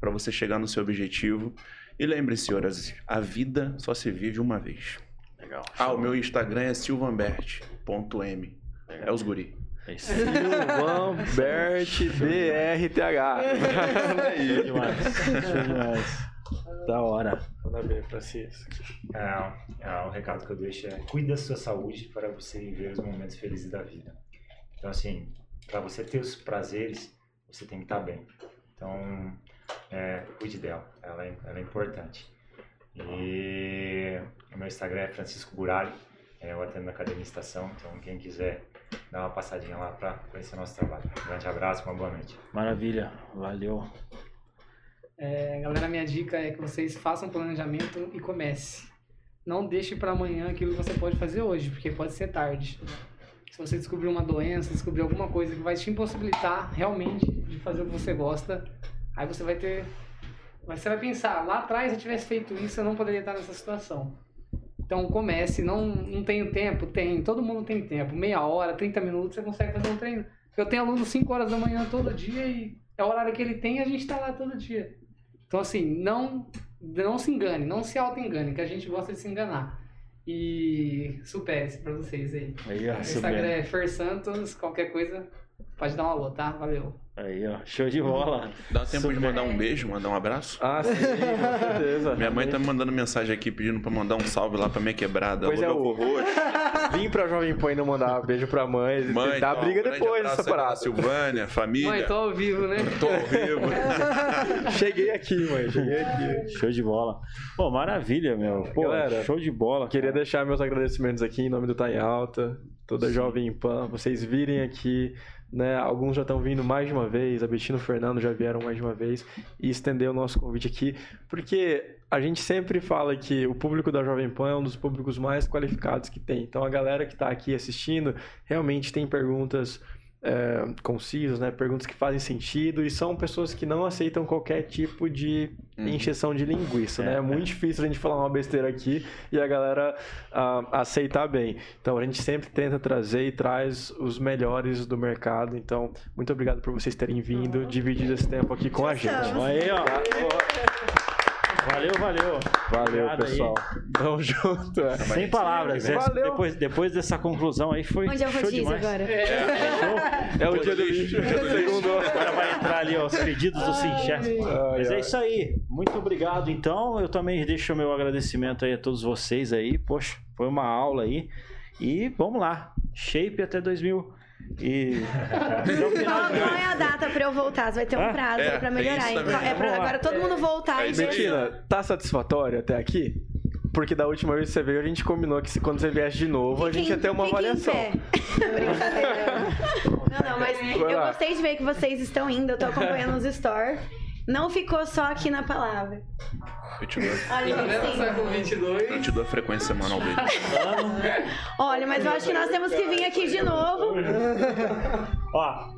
para você chegar no seu objetivo. E lembre-se, senhoras, a vida só se vive uma vez. Legal. Ah, o meu Instagram é silvanbert.m. É os guri. É Silvan Bert BRTH. É isso. demais. demais. Da hora. Manda ver, Francisco. É, o recado que eu deixo é cuide da sua saúde para você viver os momentos felizes da vida. Então, assim, para você ter os prazeres, você tem que estar bem. Então, é, cuide dela, ela é, ela é importante. E o meu Instagram é Francisco Burali, é, eu atendo na Academia Estação, então quem quiser dar uma passadinha lá para conhecer nosso trabalho. Um grande abraço, uma boa noite. Maravilha, valeu. É, galera, minha dica é que vocês façam planejamento e comece. Não deixe para amanhã aquilo que você pode fazer hoje, porque pode ser tarde. Se você descobrir uma doença, descobrir alguma coisa que vai te impossibilitar realmente de fazer o que você gosta, aí você vai ter. Você vai pensar, lá atrás eu tivesse feito isso, eu não poderia estar nessa situação. Então comece, não, não tenho tempo? Tem, todo mundo tem tempo. Meia hora, 30 minutos, você consegue fazer um treino. Eu tenho aluno 5 horas da manhã todo dia e é o horário que ele tem e a gente está lá todo dia. Então, assim, não, não se engane, não se auto-engane, que a gente gosta de se enganar. E supere-se pra vocês aí. aí Instagram é Fer Santos, qualquer coisa, pode dar um alô, tá? Valeu. Aí, ó, show de bola. Dá tempo Super. de mandar um beijo, mandar um abraço? Ah, sim, com certeza. Minha mãe tá me mandando mensagem aqui pedindo pra mandar um salve lá pra minha quebrada. Pois é, o Vim pra Jovem Pan e não mandar um beijo pra mãe. Mãe, dá briga depois essa parada. Silvânia, família. Mãe, tô ao vivo, né? Tô ao vivo. (laughs) cheguei aqui, mãe, cheguei aqui. Show de bola. Pô, maravilha, meu. Pô, Galera, show de bola. Queria deixar meus agradecimentos aqui em nome do Tá em Alta, toda Sim. Jovem Pan. Vocês virem aqui né? Alguns já estão vindo mais de uma vez, a Betina e o Fernando já vieram mais de uma vez e estender o nosso convite aqui, porque a gente sempre fala que o público da Jovem Pan é um dos públicos mais qualificados que tem. Então a galera que está aqui assistindo realmente tem perguntas é, concisas, né? Perguntas que fazem sentido e são pessoas que não aceitam qualquer tipo de uhum. encheção de linguiça, né? é, né? É muito difícil a gente falar uma besteira aqui e a galera uh, aceitar bem. Então a gente sempre tenta trazer e traz os melhores do mercado. Então, muito obrigado por vocês terem vindo, dividido esse tempo aqui com a gente. Aí, ó. Valeu, valeu. Valeu, Obrigado pessoal. Aí. Tamo junto. É. Sem palavras. Valeu. Depois, depois dessa conclusão aí foi. Onde é o rodízio agora? É, é, é o dia do lixo. Segundo. Agora vai entrar ali ó, os pedidos do Sim Mas é isso aí. Muito obrigado, então. Eu também deixo o meu agradecimento aí a todos vocês aí. Poxa, foi uma aula aí. E vamos lá. Shape até 2000. E. (laughs) Qual, qual é a data pra eu voltar? Vai ter um prazo é, pra melhorar. Então, é pra agora todo mundo voltar é, e Betina, tá satisfatório até aqui? Porque da última vez que você veio, a gente combinou que quando você viesse de novo, a gente ia ter uma avaliação. (laughs) não, não, mas eu gostei de ver que vocês estão indo, eu tô acompanhando os stories. Não ficou só aqui na palavra. Eu te dou. Olha, tá com 22. Eu te dou a frequência semanal dele. Olha, mas eu acho que nós temos que vir aqui de novo. Ó.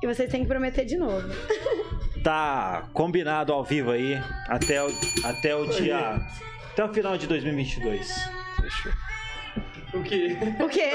E vocês têm que prometer de novo. Tá combinado ao vivo aí até o, até o dia. Até o final de 2022. Fechou. O quê? (laughs) O quê?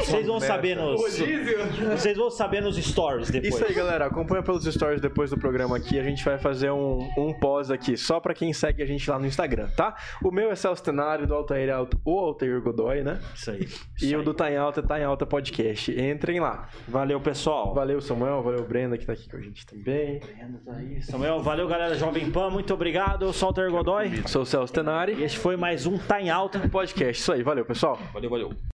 Vocês vão saber nos. Vocês vão saber nos stories depois. Isso aí, galera. Acompanha pelos stories depois do programa aqui. A gente vai fazer um, um pós aqui, só pra quem segue a gente lá no Instagram, tá? O meu é Celso Tenário, do Altair, o Altair Godoy, né? Isso aí. E Isso o do Tá em Alta, Tá em Alta Podcast. Entrem lá. Valeu, pessoal. Valeu, Samuel. Valeu, Brenda, que tá aqui com a gente também. Brenda tá aí. Samuel, valeu, galera Jovem Pan. Muito obrigado. Eu sou o Altair Godoy. Sou o Celso Tenari. E este foi mais um Tá em Alta podcast. Isso aí, valeu, pessoal. Valeu, valeu.